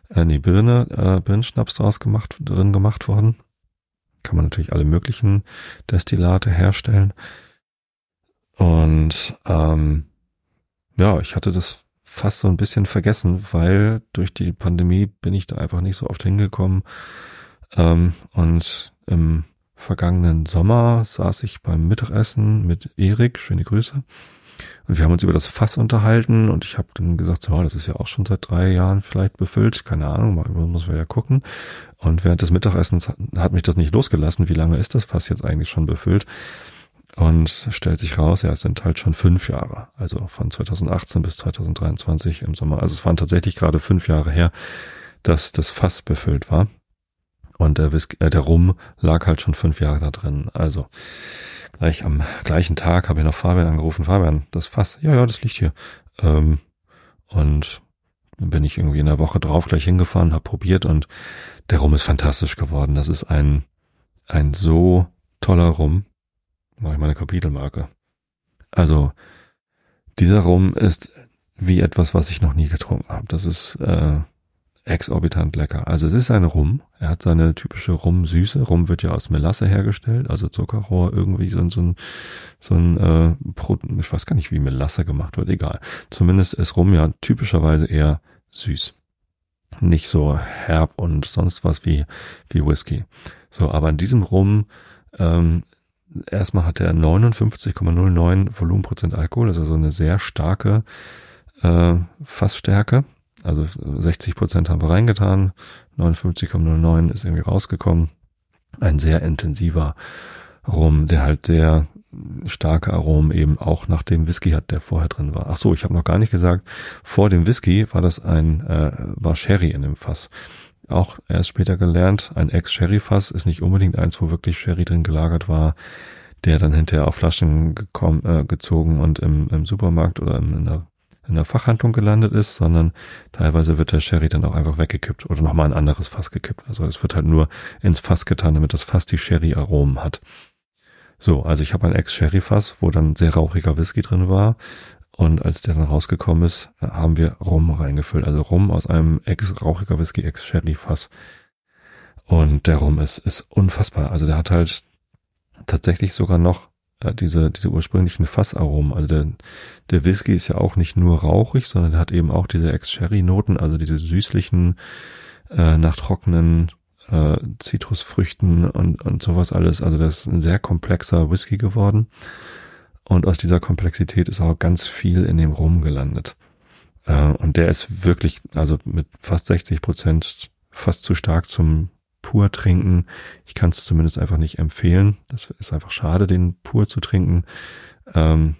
äh, nee, Birne, äh, Birnenschnaps draus gemacht, drin gemacht worden. Kann man natürlich alle möglichen Destillate herstellen. Und ähm, ja, ich hatte das fast so ein bisschen vergessen, weil durch die Pandemie bin ich da einfach nicht so oft hingekommen. Ähm, und im vergangenen Sommer saß ich beim Mittagessen mit Erik, schöne Grüße, und wir haben uns über das Fass unterhalten und ich habe dann gesagt, so, das ist ja auch schon seit drei Jahren vielleicht befüllt, keine Ahnung, mal muss man ja gucken. Und während des Mittagessens hat mich das nicht losgelassen, wie lange ist das Fass jetzt eigentlich schon befüllt? Und stellt sich raus, ja, es sind halt schon fünf Jahre, also von 2018 bis 2023 im Sommer. Also es waren tatsächlich gerade fünf Jahre her, dass das Fass befüllt war. Und der, Whisky, äh, der Rum lag halt schon fünf Jahre da drin. Also gleich am gleichen Tag habe ich noch Fabian angerufen. Fabian, das Fass, ja, ja, das liegt hier. Ähm, und bin ich irgendwie in der Woche drauf gleich hingefahren, habe probiert und der Rum ist fantastisch geworden. Das ist ein, ein so toller Rum. Mache ich meine Kapitelmarke. Also, dieser Rum ist wie etwas, was ich noch nie getrunken habe. Das ist äh, exorbitant lecker. Also es ist ein Rum. Er hat seine typische Rum-Süße. Rum wird ja aus Melasse hergestellt, also Zuckerrohr, irgendwie so, so ein, so ein äh, Brot, ich weiß gar nicht, wie Melasse gemacht wird, egal. Zumindest ist Rum ja typischerweise eher süß. Nicht so herb und sonst was wie, wie Whisky. So, aber in diesem Rum, ähm, erstmal hat er 59,09 Volumenprozent Alkohol, also so eine sehr starke äh, Fassstärke also 60 Prozent haben wir reingetan, 59,09 ist irgendwie rausgekommen. Ein sehr intensiver Rum, der halt sehr starke Aromen eben auch nach dem Whisky hat, der vorher drin war. Ach so, ich habe noch gar nicht gesagt, vor dem Whisky war das ein äh, war Sherry in dem Fass. Auch erst später gelernt, ein Ex-Sherry-Fass ist nicht unbedingt eins, wo wirklich Sherry drin gelagert war, der dann hinterher auf Flaschen gekommen, äh, gezogen und im, im Supermarkt oder im, in der in der Fachhandlung gelandet ist, sondern teilweise wird der Sherry dann auch einfach weggekippt oder nochmal ein anderes Fass gekippt. Also es wird halt nur ins Fass getan, damit das Fass die Sherry-Aromen hat. So, also ich habe ein Ex-Sherry-Fass, wo dann sehr rauchiger Whisky drin war. Und als der dann rausgekommen ist, haben wir Rum reingefüllt. Also Rum aus einem ex-rauchiger Whisky, ex-Sherry-Fass. Und der Rum ist, ist unfassbar. Also der hat halt tatsächlich sogar noch äh, diese, diese ursprünglichen Fassaromen. Also der, der Whisky ist ja auch nicht nur rauchig, sondern der hat eben auch diese Ex-Sherry-Noten, also diese süßlichen, äh, nach trockenen äh, Zitrusfrüchten und, und sowas alles. Also das ist ein sehr komplexer Whisky geworden. Und aus dieser Komplexität ist auch ganz viel in dem Rum gelandet. Äh, und der ist wirklich, also mit fast 60 Prozent fast zu stark zum pur trinken. Ich kann es zumindest einfach nicht empfehlen. Das ist einfach schade, den pur zu trinken. Ähm,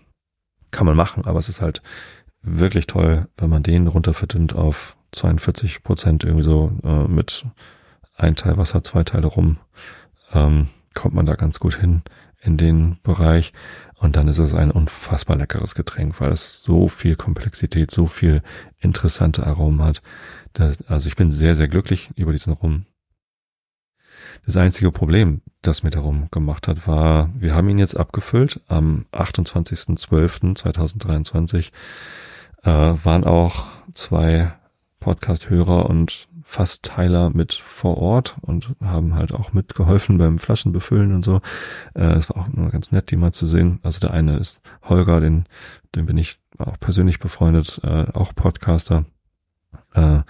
kann man machen, aber es ist halt wirklich toll, wenn man den runterverdünnt auf 42 Prozent irgendwie so äh, mit ein Teil Wasser, zwei Teile rum, ähm, kommt man da ganz gut hin in den Bereich. Und dann ist es ein unfassbar leckeres Getränk, weil es so viel Komplexität, so viel interessante Aromen hat. Das, also ich bin sehr, sehr glücklich über diesen Rum. Das einzige Problem, das mir darum gemacht hat, war, wir haben ihn jetzt abgefüllt am 28.12.2023, äh, waren auch zwei Podcast-Hörer und Fassteiler mit vor Ort und haben halt auch mitgeholfen beim Flaschenbefüllen und so. Äh, es war auch immer ganz nett, die mal zu sehen. Also der eine ist Holger, den, den bin ich auch persönlich befreundet, äh, auch Podcaster. Äh,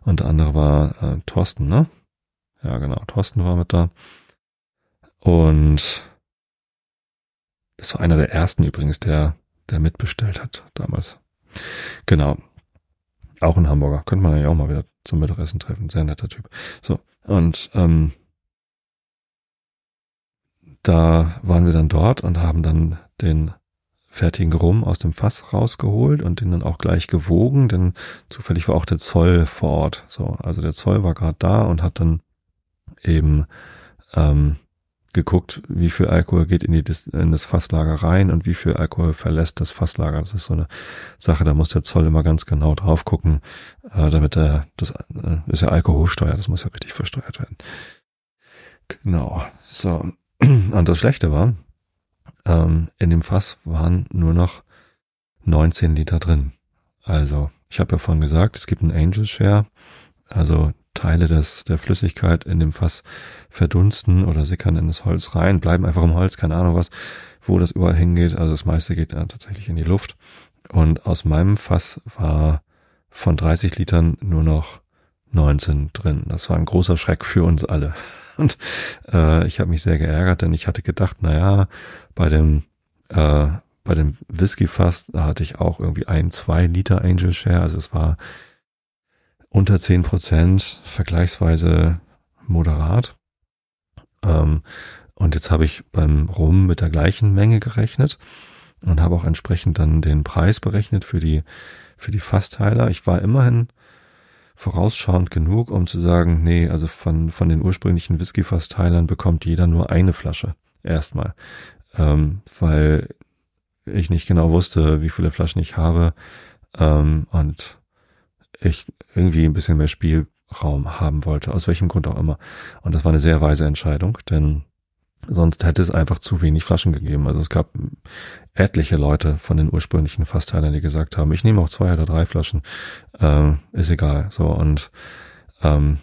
und der andere war äh, Thorsten, ne? Ja, genau. Thorsten war mit da. Und das war einer der ersten übrigens, der, der mitbestellt hat damals. Genau. Auch ein Hamburger. Könnte man ja auch mal wieder zum Mittagessen treffen. Sehr netter Typ. So. Und ähm, da waren wir dann dort und haben dann den fertigen Rum aus dem Fass rausgeholt und den dann auch gleich gewogen, denn zufällig war auch der Zoll vor Ort. So, also der Zoll war gerade da und hat dann eben ähm, geguckt, wie viel Alkohol geht in, die, in das Fasslager rein und wie viel Alkohol verlässt das Fasslager. Das ist so eine Sache, da muss der Zoll immer ganz genau drauf gucken, äh, damit der, das äh, ist ja Alkoholsteuer, das muss ja richtig versteuert werden. Genau. So. Und das Schlechte war, ähm, in dem Fass waren nur noch 19 Liter drin. Also, ich habe ja vorhin gesagt, es gibt einen Angel Share, also Teile des, der Flüssigkeit in dem Fass verdunsten oder sickern in das Holz rein, bleiben einfach im Holz, keine Ahnung was, wo das überall hingeht. Also das meiste geht dann tatsächlich in die Luft. Und aus meinem Fass war von 30 Litern nur noch 19 drin. Das war ein großer Schreck für uns alle. Und äh, ich habe mich sehr geärgert, denn ich hatte gedacht, naja, bei dem äh, bei dem Whisky-Fass, da hatte ich auch irgendwie ein, zwei Liter Angel Share. Also es war unter zehn Prozent, vergleichsweise moderat. Ähm, und jetzt habe ich beim Rum mit der gleichen Menge gerechnet und habe auch entsprechend dann den Preis berechnet für die, für die Fassteiler. Ich war immerhin vorausschauend genug, um zu sagen, nee, also von, von den ursprünglichen Whisky-Fassteilern bekommt jeder nur eine Flasche. Erstmal. Ähm, weil ich nicht genau wusste, wie viele Flaschen ich habe. Ähm, und ich irgendwie ein bisschen mehr Spielraum haben wollte, aus welchem Grund auch immer. Und das war eine sehr weise Entscheidung, denn sonst hätte es einfach zu wenig Flaschen gegeben. Also es gab etliche Leute von den ursprünglichen Fassteilern, die gesagt haben, ich nehme auch zwei oder drei Flaschen, ähm, ist egal. So und ähm,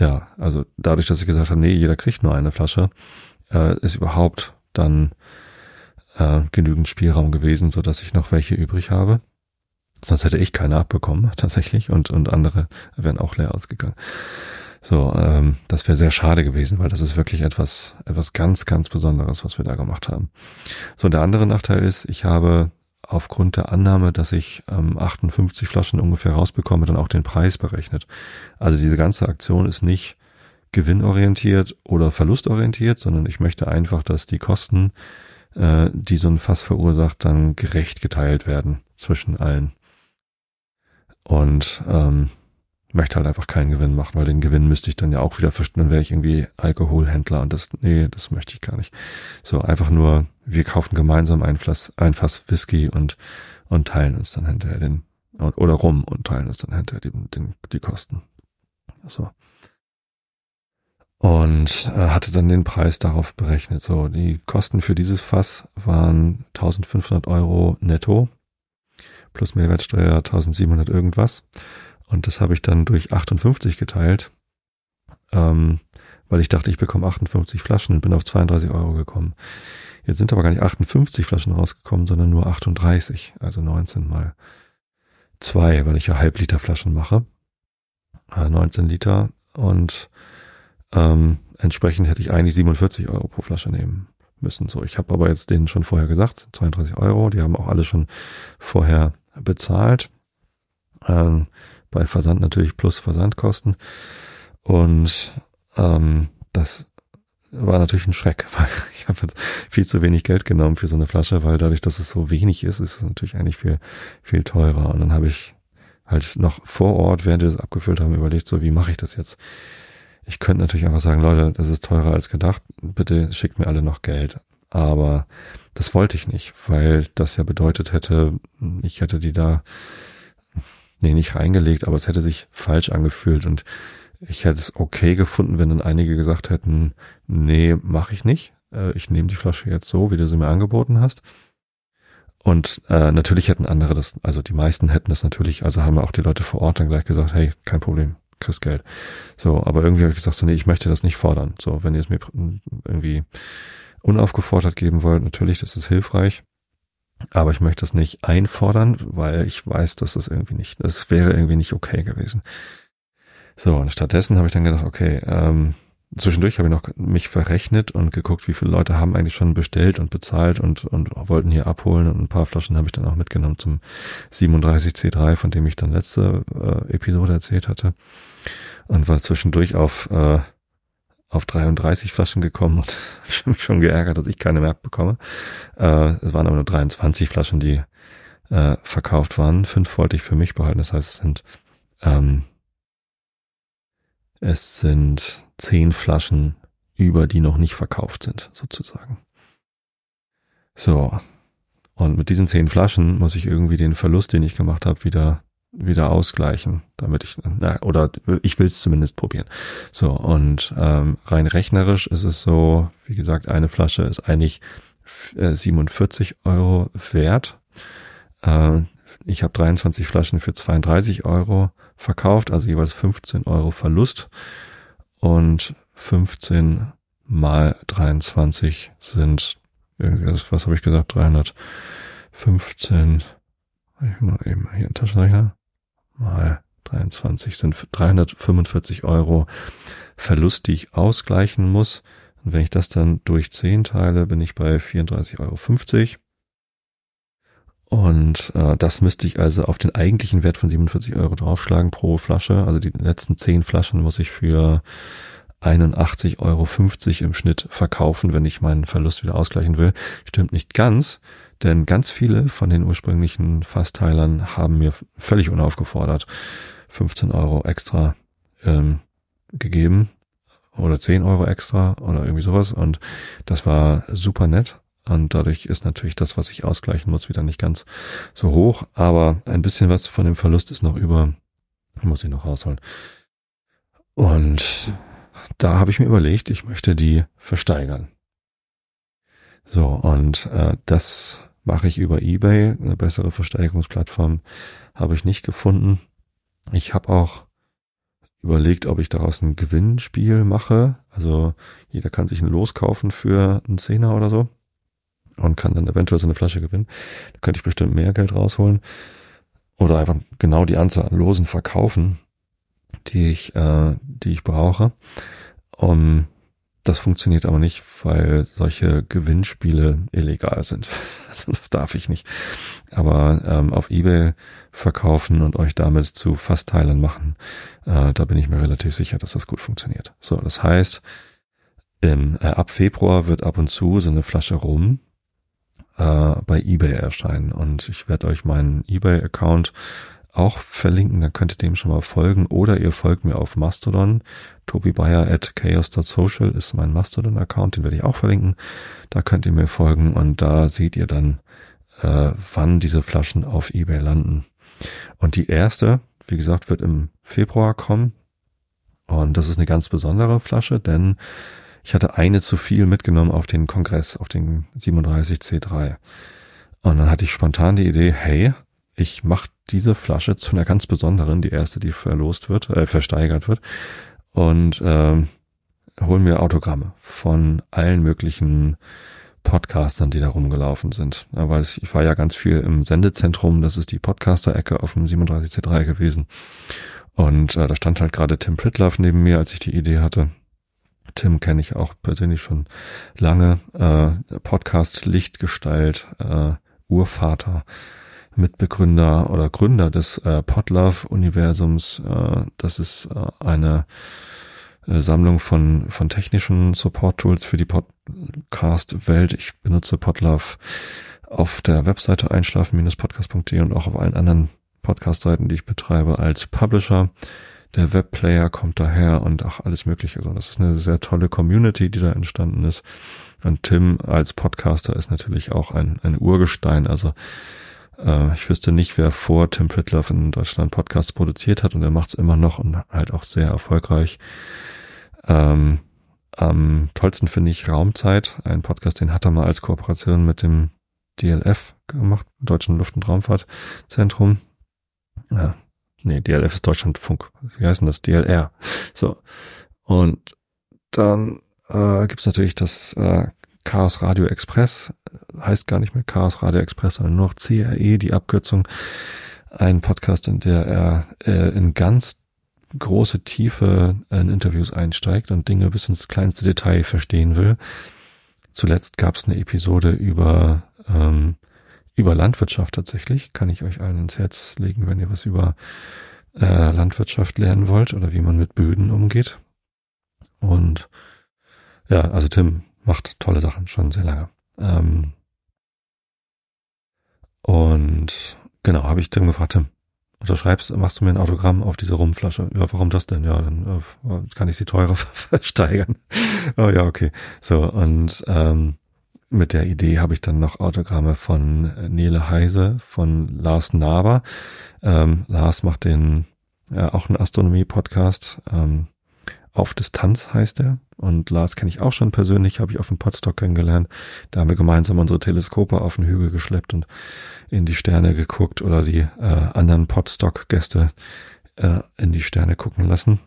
ja, also dadurch, dass ich gesagt habe, nee, jeder kriegt nur eine Flasche, äh, ist überhaupt dann äh, genügend Spielraum gewesen, so dass ich noch welche übrig habe. Sonst hätte ich keine abbekommen, tatsächlich, und, und andere wären auch leer ausgegangen. So, ähm, das wäre sehr schade gewesen, weil das ist wirklich etwas, etwas ganz, ganz Besonderes, was wir da gemacht haben. So, der andere Nachteil ist, ich habe aufgrund der Annahme, dass ich ähm, 58 Flaschen ungefähr rausbekomme, dann auch den Preis berechnet. Also diese ganze Aktion ist nicht gewinnorientiert oder verlustorientiert, sondern ich möchte einfach, dass die Kosten, äh, die so ein Fass verursacht, dann gerecht geteilt werden zwischen allen und ähm, möchte halt einfach keinen Gewinn machen, weil den Gewinn müsste ich dann ja auch wieder verstehen, dann wäre ich irgendwie Alkoholhändler und das, nee, das möchte ich gar nicht. So, einfach nur, wir kaufen gemeinsam ein Fass, ein Fass Whisky und, und teilen uns dann hinterher den, oder rum und teilen uns dann hinterher die, den, die Kosten. So. Und äh, hatte dann den Preis darauf berechnet. So, die Kosten für dieses Fass waren 1500 Euro netto plus Mehrwertsteuer 1700 irgendwas. Und das habe ich dann durch 58 geteilt, ähm, weil ich dachte, ich bekomme 58 Flaschen und bin auf 32 Euro gekommen. Jetzt sind aber gar nicht 58 Flaschen rausgekommen, sondern nur 38, also 19 mal zwei, weil ich ja Halbliter Flaschen mache. Äh, 19 Liter und ähm, entsprechend hätte ich eigentlich 47 Euro pro Flasche nehmen müssen. So, ich habe aber jetzt denen schon vorher gesagt, 32 Euro, die haben auch alle schon vorher bezahlt. Ähm, bei Versand natürlich plus Versandkosten. Und ähm, das war natürlich ein Schreck, weil ich habe jetzt viel zu wenig Geld genommen für so eine Flasche, weil dadurch, dass es so wenig ist, ist es natürlich eigentlich viel, viel teurer. Und dann habe ich halt noch vor Ort, während wir das abgefüllt haben, überlegt, so wie mache ich das jetzt? Ich könnte natürlich einfach sagen, Leute, das ist teurer als gedacht, bitte schickt mir alle noch Geld. Aber das wollte ich nicht, weil das ja bedeutet hätte, ich hätte die da, nee, nicht reingelegt, aber es hätte sich falsch angefühlt und ich hätte es okay gefunden, wenn dann einige gesagt hätten, nee, mache ich nicht. Äh, ich nehme die Flasche jetzt so, wie du sie mir angeboten hast. Und äh, natürlich hätten andere das, also die meisten hätten das natürlich, also haben auch die Leute vor Ort dann gleich gesagt, hey, kein Problem, kriegst Geld. So, aber irgendwie habe ich gesagt, so, nee, ich möchte das nicht fordern. So, wenn ihr es mir irgendwie unaufgefordert geben wollt, natürlich, das ist hilfreich. Aber ich möchte das nicht einfordern, weil ich weiß, dass das irgendwie nicht, das wäre irgendwie nicht okay gewesen. So, und stattdessen habe ich dann gedacht, okay, ähm, zwischendurch habe ich noch mich verrechnet und geguckt, wie viele Leute haben eigentlich schon bestellt und bezahlt und, und wollten hier abholen. Und ein paar Flaschen habe ich dann auch mitgenommen zum 37C3, von dem ich dann letzte äh, Episode erzählt hatte. Und war zwischendurch auf, äh, auf 33 Flaschen gekommen und habe mich schon geärgert, dass ich keine mehr bekomme. Äh, es waren aber nur 23 Flaschen, die äh, verkauft waren. Fünf wollte ich für mich behalten. Das heißt, es sind ähm, es sind zehn Flaschen über, die noch nicht verkauft sind, sozusagen. So. Und mit diesen zehn Flaschen muss ich irgendwie den Verlust, den ich gemacht habe, wieder wieder ausgleichen, damit ich na, oder ich will es zumindest probieren. So und ähm, rein rechnerisch ist es so, wie gesagt, eine Flasche ist eigentlich 47 äh, Euro wert. Äh, ich habe 23 Flaschen für 32 Euro verkauft, also jeweils 15 Euro Verlust. Und 15 mal 23 sind, was habe ich gesagt, 315, ich mal eben hier einen Taschenrechner, mal 23 sind 345 Euro Verlust, die ich ausgleichen muss. Und wenn ich das dann durch 10 teile, bin ich bei 34,50 Euro. Und äh, das müsste ich also auf den eigentlichen Wert von 47 Euro draufschlagen pro Flasche. Also die letzten 10 Flaschen muss ich für 81,50 Euro im Schnitt verkaufen, wenn ich meinen Verlust wieder ausgleichen will. Stimmt nicht ganz, denn ganz viele von den ursprünglichen Fassteilern haben mir völlig unaufgefordert 15 Euro extra ähm, gegeben oder 10 Euro extra oder irgendwie sowas. Und das war super nett. Und dadurch ist natürlich das, was ich ausgleichen muss, wieder nicht ganz so hoch. Aber ein bisschen was von dem Verlust ist noch über, muss ich noch rausholen. Und da habe ich mir überlegt, ich möchte die versteigern. So, und äh, das mache ich über eBay. Eine bessere Versteigerungsplattform habe ich nicht gefunden. Ich habe auch überlegt, ob ich daraus ein Gewinnspiel mache. Also jeder kann sich ein Los kaufen für einen Zehner oder so und kann dann eventuell so eine Flasche gewinnen. Da könnte ich bestimmt mehr Geld rausholen. Oder einfach genau die Anzahl an Losen verkaufen, die ich, äh, die ich brauche. Um, das funktioniert aber nicht, weil solche Gewinnspiele illegal sind. Also das darf ich nicht. Aber ähm, auf eBay verkaufen und euch damit zu Fassteilern machen, äh, da bin ich mir relativ sicher, dass das gut funktioniert. So, das heißt, im, äh, ab Februar wird ab und zu so eine Flasche rum äh, bei eBay erscheinen. Und ich werde euch meinen eBay-Account auch verlinken, dann könnt ihr dem schon mal folgen. Oder ihr folgt mir auf Mastodon. Tobi Bayer at chaos.social ist mein Mastodon-Account, den werde ich auch verlinken. Da könnt ihr mir folgen und da seht ihr dann, äh, wann diese Flaschen auf eBay landen. Und die erste, wie gesagt, wird im Februar kommen. Und das ist eine ganz besondere Flasche, denn ich hatte eine zu viel mitgenommen auf den Kongress, auf den 37C3. Und dann hatte ich spontan die Idee, hey, ich mache diese Flasche zu einer ganz besonderen, die erste, die verlost wird, äh, versteigert wird, und äh, hol mir Autogramme von allen möglichen Podcastern, die da rumgelaufen sind. Ja, weil ich war ja ganz viel im Sendezentrum, das ist die Podcaster-Ecke auf dem 37C3 gewesen. Und äh, da stand halt gerade Tim Pritloff neben mir, als ich die Idee hatte. Tim kenne ich auch persönlich schon lange. Äh, Podcast Lichtgestalt, äh, Urvater. Mitbegründer oder Gründer des äh, Podlove-Universums. Äh, das ist äh, eine äh, Sammlung von, von technischen Support-Tools für die Podcast-Welt. Ich benutze Podlove auf der Webseite einschlafen-podcast.de und auch auf allen anderen Podcast-Seiten, die ich betreibe, als Publisher. Der Webplayer kommt daher und auch alles Mögliche. Also das ist eine sehr tolle Community, die da entstanden ist. Und Tim als Podcaster ist natürlich auch ein, ein Urgestein. Also äh, ich wüsste nicht, wer vor Tim Pritloff in Deutschland Podcasts produziert hat und er macht es immer noch und halt auch sehr erfolgreich. Ähm, am tollsten finde ich Raumzeit, ein Podcast, den hat er mal als Kooperation mit dem DLF gemacht, Deutschen Luft- und Raumfahrtzentrum. Ja, nee, DLF ist Deutschlandfunk. Wie heißt denn das? DLR. So. Und dann äh, gibt natürlich das äh, Chaos Radio Express, heißt gar nicht mehr Chaos Radio Express, sondern nur noch CRE, die Abkürzung. Ein Podcast, in der er äh, in ganz große Tiefe in Interviews einsteigt und Dinge bis ins kleinste Detail verstehen will. Zuletzt gab es eine Episode über ähm, über Landwirtschaft tatsächlich. Kann ich euch allen ins Herz legen, wenn ihr was über äh, Landwirtschaft lernen wollt oder wie man mit Böden umgeht. Und ja, also Tim macht tolle Sachen schon sehr lange. Ähm, und genau, habe ich Tim gefragt, Tim, unterschreibst, machst du mir ein Autogramm auf diese Rumflasche? Ja, warum das denn? Ja, dann äh, kann ich sie teurer versteigern. oh ja, okay. So, und ähm, mit der Idee habe ich dann noch Autogramme von Nele Heise, von Lars Naber. Ähm, Lars macht den äh, auch einen Astronomie-Podcast. Ähm, auf Distanz heißt er. Und Lars kenne ich auch schon persönlich, habe ich auf dem Podstock kennengelernt. Da haben wir gemeinsam unsere Teleskope auf den Hügel geschleppt und in die Sterne geguckt oder die äh, anderen Podstock-Gäste äh, in die Sterne gucken lassen.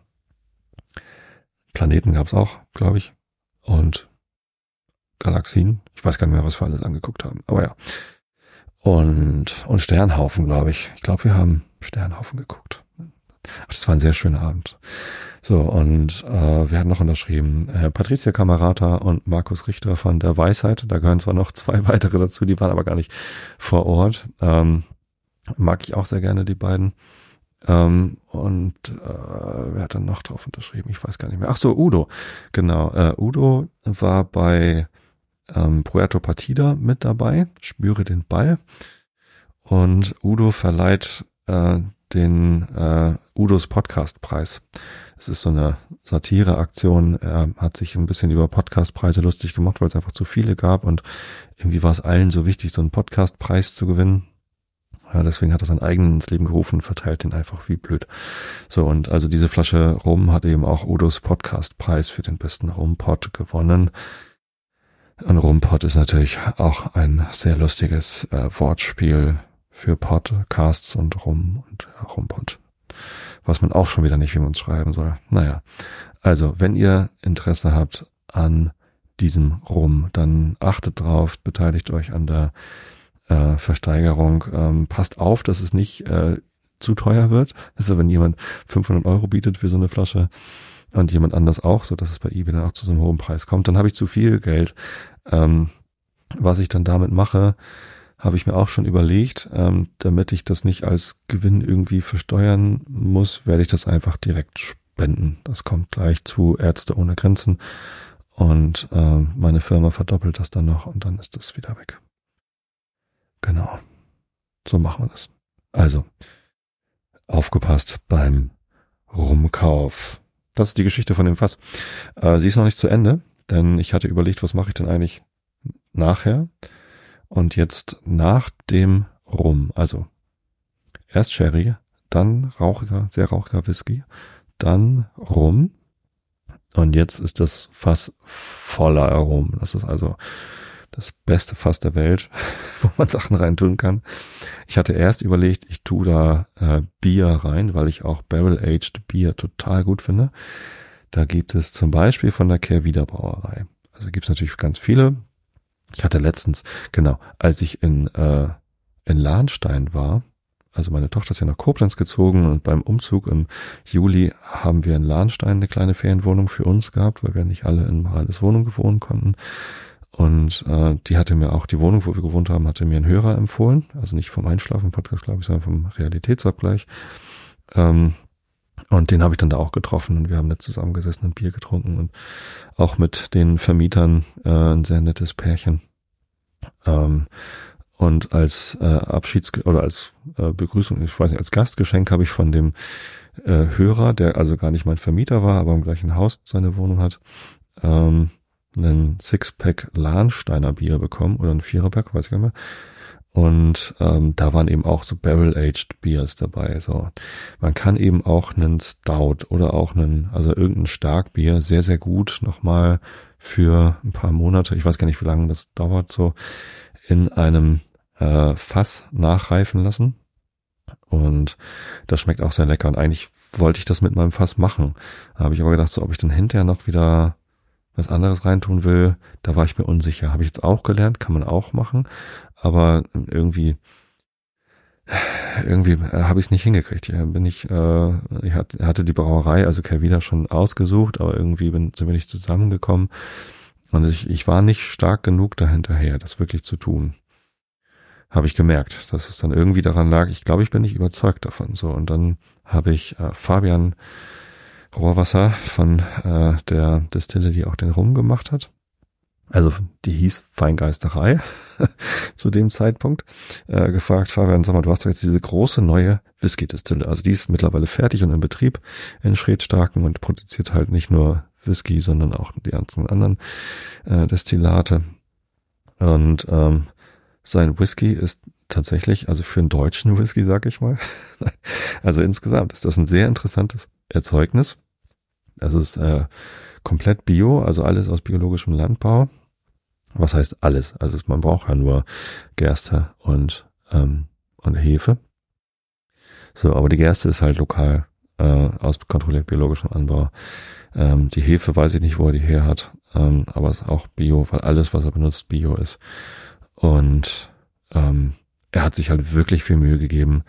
Planeten gab es auch, glaube ich. Und Galaxien. Ich weiß gar nicht mehr, was wir alles angeguckt haben. Aber ja. Und, und Sternhaufen, glaube ich. Ich glaube, wir haben Sternhaufen geguckt. Ach, das war ein sehr schöner Abend. So, und äh, wir hatten noch unterschrieben, äh, Patricia Kamerata und Markus Richter von der Weisheit. Da gehören zwar noch zwei weitere dazu, die waren aber gar nicht vor Ort. Ähm, mag ich auch sehr gerne, die beiden. Ähm, und äh, wer hat dann noch drauf unterschrieben? Ich weiß gar nicht mehr. Ach so, Udo. Genau. Äh, Udo war bei ähm, Puerto Partida mit dabei, spüre den Ball. Und Udo verleiht äh, den äh, Udos Podcastpreis. Es ist so eine Satireaktion. Er hat sich ein bisschen über Podcastpreise lustig gemacht, weil es einfach zu viele gab und irgendwie war es allen so wichtig, so einen Podcastpreis zu gewinnen. Ja, deswegen hat er seinen eigenen ins Leben gerufen verteilt den einfach wie blöd. So, und also diese Flasche Rum hat eben auch Udos Podcastpreis für den besten Rumpod gewonnen. Und Rumpod ist natürlich auch ein sehr lustiges äh, Wortspiel für Podcasts und Rum und Rumpod. Was man auch schon wieder nicht, wie man es schreiben soll. Naja. Also, wenn ihr Interesse habt an diesem Rum, dann achtet drauf, beteiligt euch an der äh, Versteigerung. Ähm, passt auf, dass es nicht äh, zu teuer wird. Also wenn jemand 500 Euro bietet für so eine Flasche, und jemand anders auch, so dass es bei eBay dann auch zu so einem hohen Preis kommt, dann habe ich zu viel Geld. Ähm, was ich dann damit mache, habe ich mir auch schon überlegt, ähm, damit ich das nicht als Gewinn irgendwie versteuern muss, werde ich das einfach direkt spenden. Das kommt gleich zu Ärzte ohne Grenzen und ähm, meine Firma verdoppelt das dann noch und dann ist das wieder weg. Genau. So machen wir das. Also, aufgepasst beim Rumkauf. Das ist die Geschichte von dem Fass. Äh, sie ist noch nicht zu Ende, denn ich hatte überlegt, was mache ich denn eigentlich nachher? Und jetzt nach dem Rum, also erst Sherry, dann rauchiger, sehr rauchiger Whisky, dann Rum. Und jetzt ist das Fass voller Rum. Das ist also das beste Fass der Welt, wo man Sachen reintun kann. Ich hatte erst überlegt, ich tue da äh, Bier rein, weil ich auch Barrel-Aged Bier total gut finde. Da gibt es zum Beispiel von der Kehrwieder Brauerei. Also gibt es natürlich ganz viele. Ich hatte letztens, genau, als ich in, äh, in Lahnstein war, also meine Tochter ist ja nach Koblenz gezogen und beim Umzug im Juli haben wir in Lahnstein eine kleine Ferienwohnung für uns gehabt, weil wir nicht alle in Morales Wohnung gewohnt konnten. Und äh, die hatte mir auch, die Wohnung, wo wir gewohnt haben, hatte mir ein Hörer empfohlen. Also nicht vom Einschlafen-Podcast, glaube ich, sondern vom Realitätsabgleich. Ähm, und den habe ich dann da auch getroffen und wir haben da zusammengesessen und Bier getrunken und auch mit den Vermietern äh, ein sehr nettes Pärchen. Ähm, und als äh, Abschieds- oder als äh, Begrüßung, ich weiß nicht, als Gastgeschenk habe ich von dem äh, Hörer, der also gar nicht mein Vermieter war, aber im gleichen Haus seine Wohnung hat, ähm, einen Sixpack Lahnsteiner Bier bekommen oder ein Viererpack, weiß ich gar nicht mehr. Und ähm, da waren eben auch so Barrel-Aged Beers dabei. So, man kann eben auch einen Stout oder auch einen, also irgendein Starkbier sehr, sehr gut nochmal für ein paar Monate, ich weiß gar nicht, wie lange das dauert, so in einem äh, Fass nachreifen lassen. Und das schmeckt auch sehr lecker. Und eigentlich wollte ich das mit meinem Fass machen. Da habe ich aber gedacht, so ob ich dann hinterher noch wieder was anderes reintun will, da war ich mir unsicher. Habe ich jetzt auch gelernt, kann man auch machen aber irgendwie irgendwie äh, habe ich es nicht hingekriegt. Hier bin ich, äh, ich hatte die Brauerei, also Kervida schon ausgesucht, aber irgendwie bin, sind wir nicht zusammengekommen. Und ich, ich war nicht stark genug dahinterher, das wirklich zu tun. Habe ich gemerkt, dass es dann irgendwie daran lag. Ich glaube, ich bin nicht überzeugt davon. So und dann habe ich äh, Fabian Rohrwasser von äh, der Distille, die auch den Rum gemacht hat, also die hieß Feingeisterei zu dem Zeitpunkt, äh, gefragt, Fabian, sag mal, du hast doch jetzt diese große neue Whisky-Distille. Also die ist mittlerweile fertig und in Betrieb in Schredstarken und produziert halt nicht nur Whisky, sondern auch die ganzen anderen äh, Destillate. Und ähm, sein Whisky ist tatsächlich, also für einen deutschen Whisky, sag ich mal, also insgesamt ist das ein sehr interessantes Erzeugnis. Das ist äh, komplett bio, also alles aus biologischem Landbau. Was heißt alles? Also man braucht ja nur Gerste und, ähm, und Hefe. So, aber die Gerste ist halt lokal äh, aus kontrolliert biologischem Anbau. Ähm, die Hefe weiß ich nicht, wo er die her hat, ähm, aber ist auch Bio, weil alles, was er benutzt, Bio ist. Und ähm, er hat sich halt wirklich viel Mühe gegeben,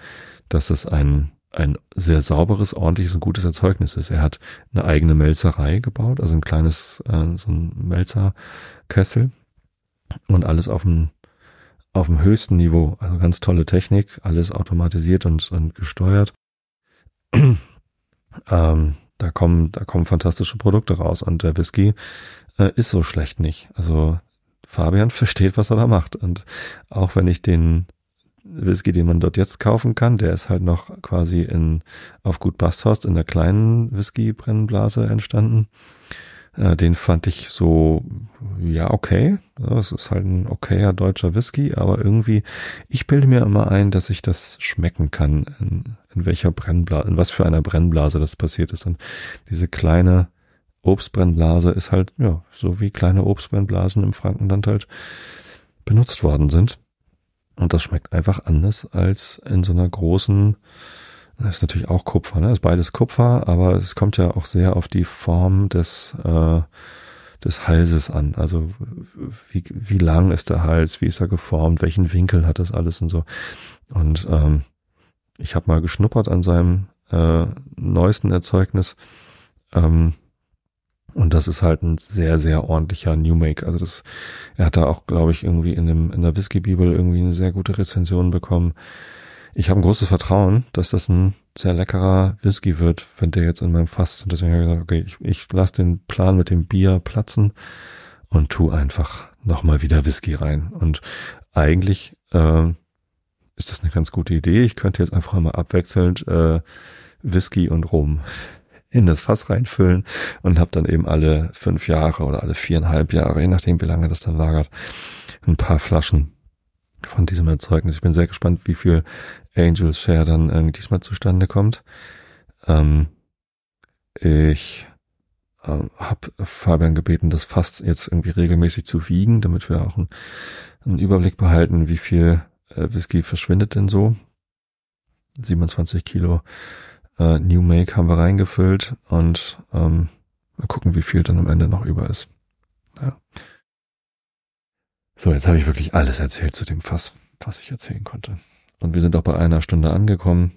dass es ein ein sehr sauberes, ordentliches und gutes Erzeugnis ist. Er hat eine eigene Melzerei gebaut, also ein kleines, äh, so ein Melzerkessel und alles auf dem, auf dem höchsten Niveau. Also ganz tolle Technik, alles automatisiert und, und gesteuert. ähm, da kommen, da kommen fantastische Produkte raus und der Whisky äh, ist so schlecht nicht. Also Fabian versteht, was er da macht. Und auch wenn ich den Whisky, den man dort jetzt kaufen kann, der ist halt noch quasi in, auf Gut Basthorst in der kleinen Whisky-Brennblase entstanden. Äh, den fand ich so, ja, okay. Es ist halt ein okayer deutscher Whisky, aber irgendwie, ich bilde mir immer ein, dass ich das schmecken kann, in, in welcher Brennblase, in was für einer Brennblase das passiert ist. Und diese kleine Obstbrennblase ist halt, ja, so wie kleine Obstbrennblasen im Frankenland halt benutzt worden sind. Und das schmeckt einfach anders als in so einer großen, das ist natürlich auch Kupfer, ne? Das ist beides Kupfer, aber es kommt ja auch sehr auf die Form des, äh, des Halses an. Also wie, wie lang ist der Hals, wie ist er geformt, welchen Winkel hat das alles und so. Und ähm, ich habe mal geschnuppert an seinem äh, neuesten Erzeugnis. Ähm, und das ist halt ein sehr, sehr ordentlicher New Make. Also das, er hat da auch, glaube ich, irgendwie in dem, in der Whisky-Bibel irgendwie eine sehr gute Rezension bekommen. Ich habe ein großes Vertrauen, dass das ein sehr leckerer Whisky wird, wenn der jetzt in meinem Fass ist. Und deswegen habe ich gesagt, okay, ich, ich lasse den Plan mit dem Bier platzen und tu einfach nochmal wieder Whisky rein. Und eigentlich äh, ist das eine ganz gute Idee. Ich könnte jetzt einfach mal abwechselnd äh, Whisky und Rum in das Fass reinfüllen und habe dann eben alle fünf Jahre oder alle viereinhalb Jahre, je nachdem wie lange das dann lagert, ein paar Flaschen von diesem Erzeugnis. Ich bin sehr gespannt, wie viel Angels Share dann irgendwie diesmal zustande kommt. Ähm, ich äh, habe Fabian gebeten, das Fass jetzt irgendwie regelmäßig zu wiegen, damit wir auch einen, einen Überblick behalten, wie viel äh, Whisky verschwindet denn so. 27 Kilo äh, New Make haben wir reingefüllt und ähm, mal gucken, wie viel dann am Ende noch über ist. Ja. So, jetzt habe ich wirklich alles erzählt zu dem Fass, was ich erzählen konnte. Und wir sind auch bei einer Stunde angekommen.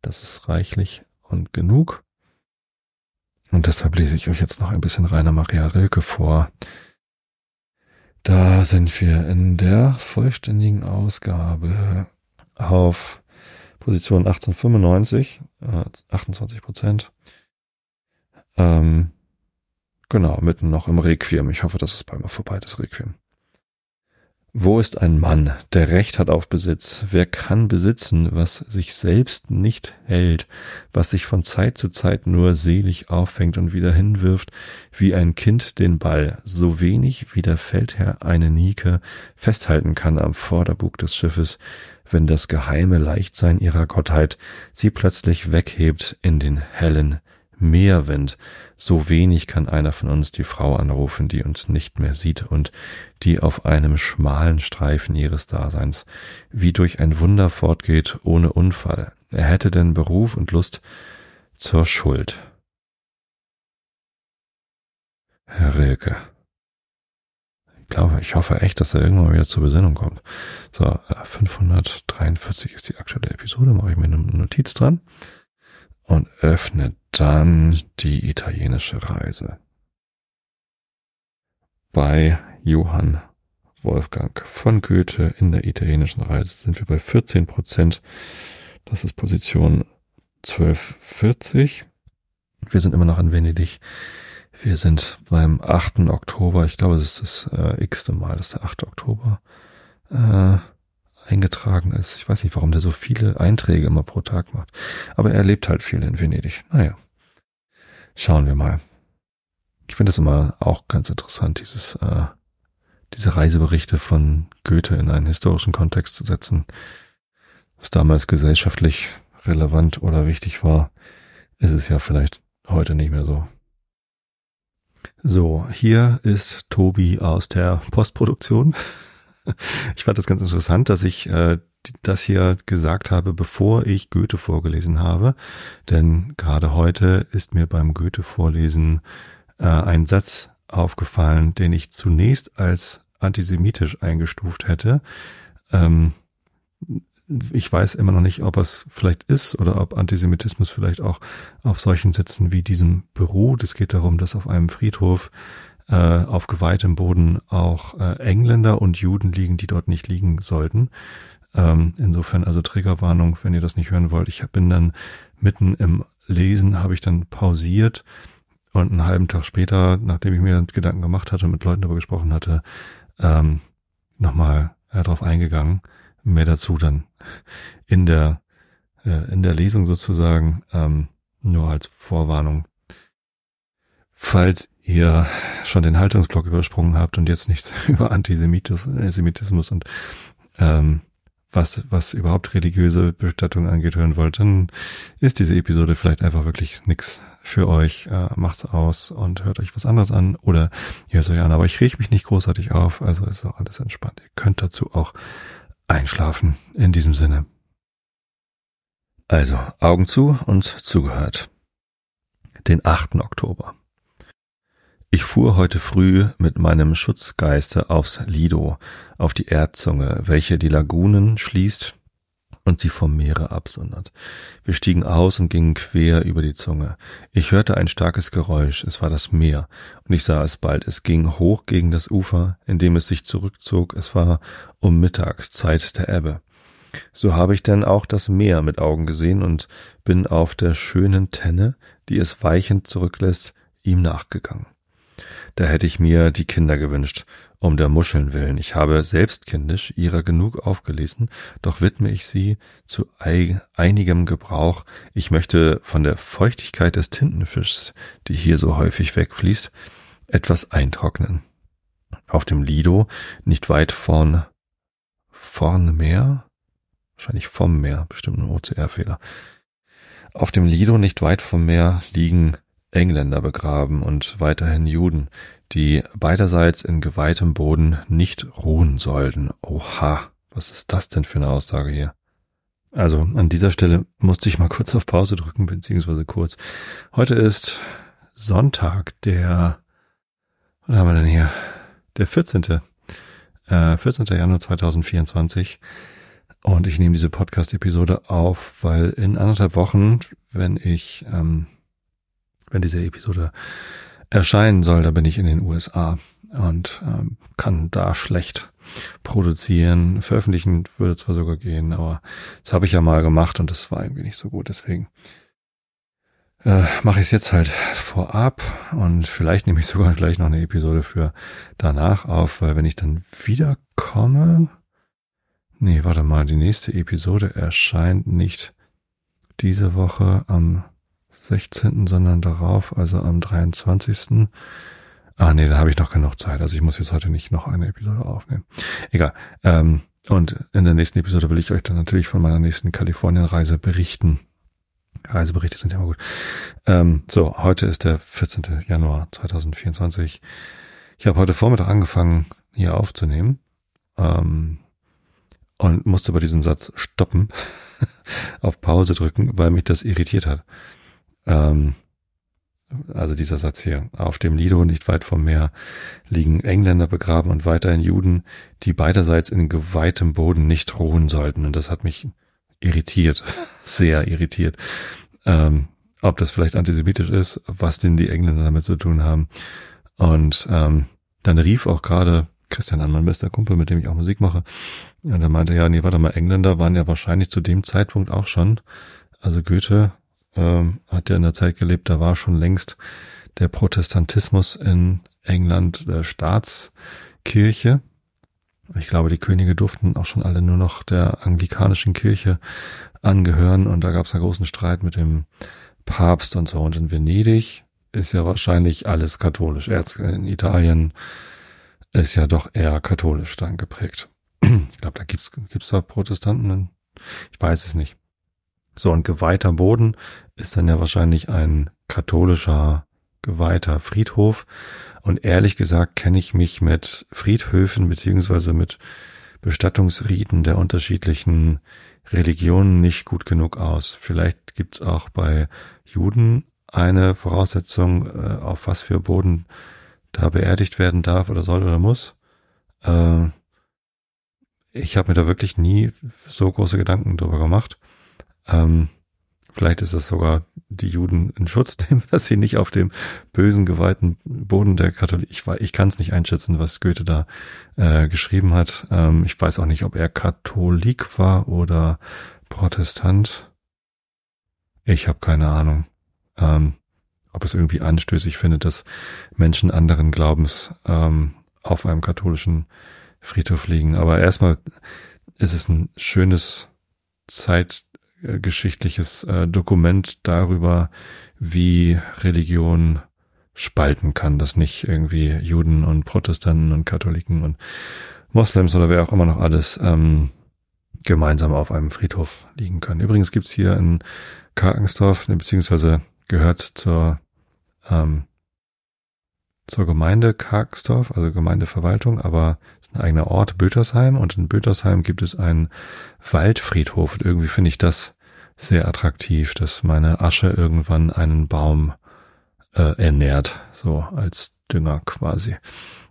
Das ist reichlich und genug. Und deshalb lese ich euch jetzt noch ein bisschen Rainer Maria Rilke vor. Da sind wir in der vollständigen Ausgabe auf Position 1895, äh, 28 Prozent. Ähm, genau, mitten noch im Requiem. Ich hoffe, dass es bald mal vorbei, das Requiem. Wo ist ein Mann, der Recht hat auf Besitz? Wer kann besitzen, was sich selbst nicht hält, was sich von Zeit zu Zeit nur selig auffängt und wieder hinwirft, wie ein Kind den Ball, so wenig wie der Feldherr eine Nike festhalten kann am Vorderbug des Schiffes, wenn das geheime Leichtsein ihrer Gottheit sie plötzlich weghebt in den hellen Meerwind. So wenig kann einer von uns die Frau anrufen, die uns nicht mehr sieht und die auf einem schmalen Streifen ihres Daseins wie durch ein Wunder fortgeht ohne Unfall. Er hätte denn Beruf und Lust zur Schuld. Herr Rilke. Ich glaube, ich hoffe echt, dass er irgendwann wieder zur Besinnung kommt. So, 543 äh, ist die aktuelle Episode, mache ich mir eine Notiz dran und öffne dann die italienische Reise. Bei Johann Wolfgang von Goethe in der italienischen Reise sind wir bei 14 Prozent. Das ist Position 1240. Wir sind immer noch in Venedig. Wir sind beim 8. Oktober. Ich glaube, es ist das äh, x-te Mal, dass der 8. Oktober äh, eingetragen ist. Ich weiß nicht, warum der so viele Einträge immer pro Tag macht. Aber er lebt halt viel in Venedig. Naja. Schauen wir mal. Ich finde es immer auch ganz interessant, dieses, äh, diese Reiseberichte von Goethe in einen historischen Kontext zu setzen. Was damals gesellschaftlich relevant oder wichtig war, ist es ja vielleicht heute nicht mehr so. So, hier ist Tobi aus der Postproduktion. Ich fand das ganz interessant, dass ich äh, das hier gesagt habe, bevor ich Goethe vorgelesen habe. Denn gerade heute ist mir beim Goethe-Vorlesen äh, ein Satz aufgefallen, den ich zunächst als antisemitisch eingestuft hätte. Ähm, ich weiß immer noch nicht, ob es vielleicht ist oder ob Antisemitismus vielleicht auch auf solchen Sätzen wie diesem beruht. Es geht darum, dass auf einem Friedhof äh, auf geweihtem Boden auch äh, Engländer und Juden liegen, die dort nicht liegen sollten. Ähm, insofern also Triggerwarnung, wenn ihr das nicht hören wollt. Ich bin dann mitten im Lesen, habe ich dann pausiert und einen halben Tag später, nachdem ich mir Gedanken gemacht hatte und mit Leuten darüber gesprochen hatte, ähm, nochmal äh, darauf eingegangen. Mehr dazu dann in der äh, in der Lesung sozusagen, ähm, nur als Vorwarnung. Falls ihr schon den Haltungsblock übersprungen habt und jetzt nichts über Antisemitismus und ähm, was, was überhaupt religiöse Bestattung angeht, hören wollt, dann ist diese Episode vielleicht einfach wirklich nix für euch. Äh, macht's aus und hört euch was anderes an oder ihr hört euch an. Aber ich reg mich nicht großartig auf, also ist auch alles entspannt. Ihr könnt dazu auch einschlafen. In diesem Sinne. Also, Augen zu und zugehört. Den 8. Oktober. Ich fuhr heute früh mit meinem Schutzgeiste aufs Lido, auf die Erdzunge, welche die Lagunen schließt und sie vom Meere absondert. Wir stiegen aus und gingen quer über die Zunge. Ich hörte ein starkes Geräusch, es war das Meer, und ich sah es bald. Es ging hoch gegen das Ufer, indem es sich zurückzog. Es war um Mittag, Zeit der Ebbe. So habe ich denn auch das Meer mit Augen gesehen und bin auf der schönen Tenne, die es weichend zurücklässt, ihm nachgegangen. Da hätte ich mir die Kinder gewünscht, um der Muscheln willen. Ich habe selbst kindisch ihrer genug aufgelesen, doch widme ich sie zu einigem Gebrauch. Ich möchte von der Feuchtigkeit des Tintenfischs, die hier so häufig wegfließt, etwas eintrocknen. Auf dem Lido, nicht weit vorn, vorn Meer, wahrscheinlich vom Meer, bestimmt ein OCR-Fehler. Auf dem Lido, nicht weit vom Meer, liegen Engländer begraben und weiterhin Juden, die beiderseits in geweihtem Boden nicht ruhen sollten. Oha, was ist das denn für eine Aussage hier? Also an dieser Stelle musste ich mal kurz auf Pause drücken, beziehungsweise kurz. Heute ist Sonntag, der, was haben wir denn hier? Der 14. Äh, 14. Januar 2024. Und ich nehme diese Podcast-Episode auf, weil in anderthalb Wochen, wenn ich ähm, wenn diese Episode erscheinen soll, da bin ich in den USA. und ähm, kann da schlecht produzieren. Veröffentlichen würde zwar sogar gehen, aber das habe ich ja mal gemacht und das war irgendwie nicht so gut. Deswegen äh, mache ich es jetzt halt vorab und vielleicht nehme ich sogar gleich noch eine Episode für danach auf, weil wenn ich dann wiederkomme, nee, warte mal, die nächste Episode erscheint nicht diese Woche am 16., sondern darauf, also am 23. Ah, nee, da habe ich noch genug Zeit. Also ich muss jetzt heute nicht noch eine Episode aufnehmen. Egal. Ähm, und in der nächsten Episode will ich euch dann natürlich von meiner nächsten Kalifornien-Reise berichten. Reiseberichte sind ja immer gut. Ähm, so, heute ist der 14. Januar 2024. Ich habe heute Vormittag angefangen, hier aufzunehmen. Ähm, und musste bei diesem Satz stoppen, auf Pause drücken, weil mich das irritiert hat. Ähm, also dieser Satz hier, auf dem Lido, nicht weit vom Meer, liegen Engländer begraben und weiterhin Juden, die beiderseits in geweihtem Boden nicht ruhen sollten. Und das hat mich irritiert, sehr irritiert. Ähm, ob das vielleicht antisemitisch ist, was denn die Engländer damit zu tun haben. Und ähm, dann rief auch gerade Christian an, mein bester Kumpel, mit dem ich auch Musik mache. Und er meinte, ja, nee, warte mal, Engländer waren ja wahrscheinlich zu dem Zeitpunkt auch schon. Also Goethe ähm, hat ja in der Zeit gelebt, da war schon längst der Protestantismus in England der Staatskirche. Ich glaube, die Könige durften auch schon alle nur noch der anglikanischen Kirche angehören und da gab es einen großen Streit mit dem Papst und so. Und in Venedig ist ja wahrscheinlich alles katholisch. In Italien ist ja doch eher katholisch dann geprägt. Ich glaube, da gibt's gibt's da Protestanten. Ich weiß es nicht. So, ein geweihter Boden ist dann ja wahrscheinlich ein katholischer geweihter Friedhof. Und ehrlich gesagt kenne ich mich mit Friedhöfen beziehungsweise mit Bestattungsriten der unterschiedlichen Religionen nicht gut genug aus. Vielleicht gibt's auch bei Juden eine Voraussetzung, äh, auf was für Boden da beerdigt werden darf oder soll oder muss. Äh, ich habe mir da wirklich nie so große Gedanken drüber gemacht. Ähm, vielleicht ist es sogar die Juden in Schutz dass sie nicht auf dem bösen, geweihten Boden der Katholik, ich, ich kann es nicht einschätzen, was Goethe da äh, geschrieben hat. Ähm, ich weiß auch nicht, ob er Katholik war oder Protestant. Ich habe keine Ahnung. Ähm, ob es irgendwie anstößig findet, dass Menschen anderen Glaubens ähm, auf einem katholischen Friedhof liegen. Aber erstmal ist es ein schönes Zeit, äh, geschichtliches äh, Dokument darüber, wie Religion spalten kann, dass nicht irgendwie Juden und Protestanten und Katholiken und Moslems oder wer auch immer noch alles ähm, gemeinsam auf einem Friedhof liegen können. Übrigens gibt's hier in Karkensdorf, beziehungsweise gehört zur ähm, zur Gemeinde Karksdorf, also Gemeindeverwaltung, aber ist ein eigener Ort, Bötersheim, und in Bötersheim gibt es einen Waldfriedhof und irgendwie finde ich das sehr attraktiv, dass meine Asche irgendwann einen Baum äh, ernährt, so als Dünger quasi.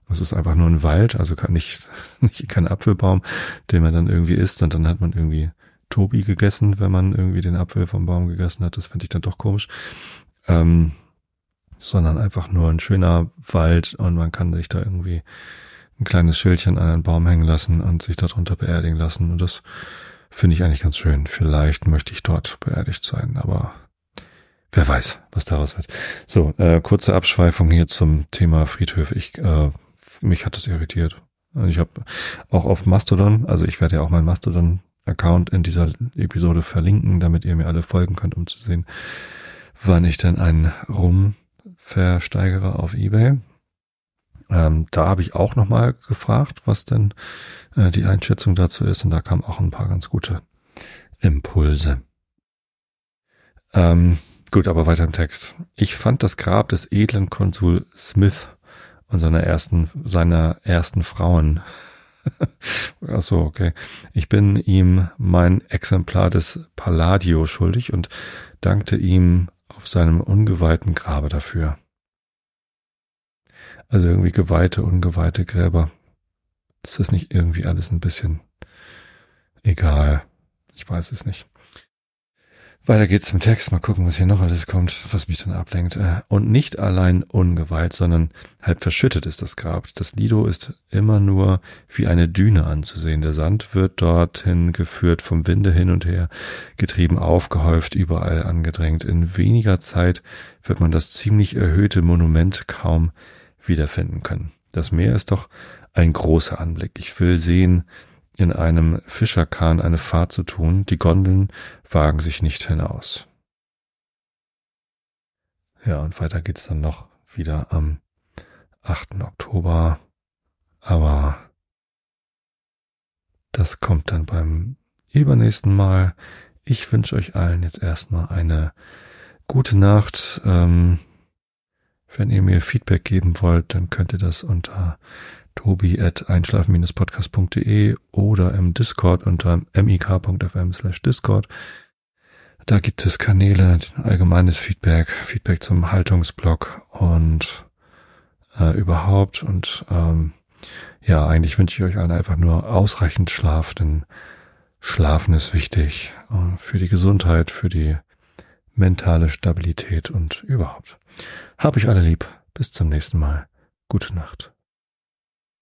Das ist einfach nur ein Wald, also kann nicht, nicht kein Apfelbaum, den man dann irgendwie isst und dann hat man irgendwie Tobi gegessen, wenn man irgendwie den Apfel vom Baum gegessen hat. Das finde ich dann doch komisch. Ähm, sondern einfach nur ein schöner Wald und man kann sich da irgendwie ein kleines Schildchen an einen Baum hängen lassen und sich darunter beerdigen lassen. Und das finde ich eigentlich ganz schön. Vielleicht möchte ich dort beerdigt sein, aber wer weiß, was daraus wird. So, äh, kurze Abschweifung hier zum Thema Friedhöfe. Ich, äh, mich hat das irritiert. Und ich habe auch auf Mastodon, also ich werde ja auch meinen Mastodon-Account in dieser Episode verlinken, damit ihr mir alle folgen könnt, um zu sehen, wann ich denn einen Rum versteigere auf eBay. Ähm, da habe ich auch nochmal gefragt, was denn äh, die Einschätzung dazu ist und da kamen auch ein paar ganz gute Impulse. Ähm, gut, aber weiter im Text. Ich fand das Grab des edlen Konsul Smith und seiner ersten, seiner ersten Frauen. Ach so, okay. Ich bin ihm mein Exemplar des Palladio schuldig und dankte ihm auf seinem ungeweihten Grabe dafür. Also irgendwie geweihte, ungeweihte Gräber. Ist das nicht irgendwie alles ein bisschen egal? Ich weiß es nicht. Weiter geht's im Text. Mal gucken, was hier noch alles kommt, was mich dann ablenkt. Äh, und nicht allein ungeweiht, sondern halb verschüttet ist das Grab. Das Lido ist immer nur wie eine Düne anzusehen. Der Sand wird dorthin geführt, vom Winde hin und her getrieben, aufgehäuft, überall angedrängt. In weniger Zeit wird man das ziemlich erhöhte Monument kaum wiederfinden können. Das Meer ist doch ein großer Anblick. Ich will sehen, in einem Fischerkahn eine Fahrt zu tun, die Gondeln wagen sich nicht hinaus. Ja, und weiter geht's dann noch wieder am 8. Oktober, aber das kommt dann beim übernächsten Mal. Ich wünsche euch allen jetzt erstmal eine gute Nacht. Ähm, wenn ihr mir Feedback geben wollt, dann könnt ihr das unter tobi at einschlafen-podcast.de oder im Discord unter mik.fm slash Discord. Da gibt es Kanäle, allgemeines Feedback, Feedback zum Haltungsblog und äh, überhaupt. Und ähm, ja, eigentlich wünsche ich euch allen einfach nur ausreichend Schlaf, denn Schlafen ist wichtig äh, für die Gesundheit, für die mentale Stabilität und überhaupt. Hab ich alle lieb. Bis zum nächsten Mal. Gute Nacht.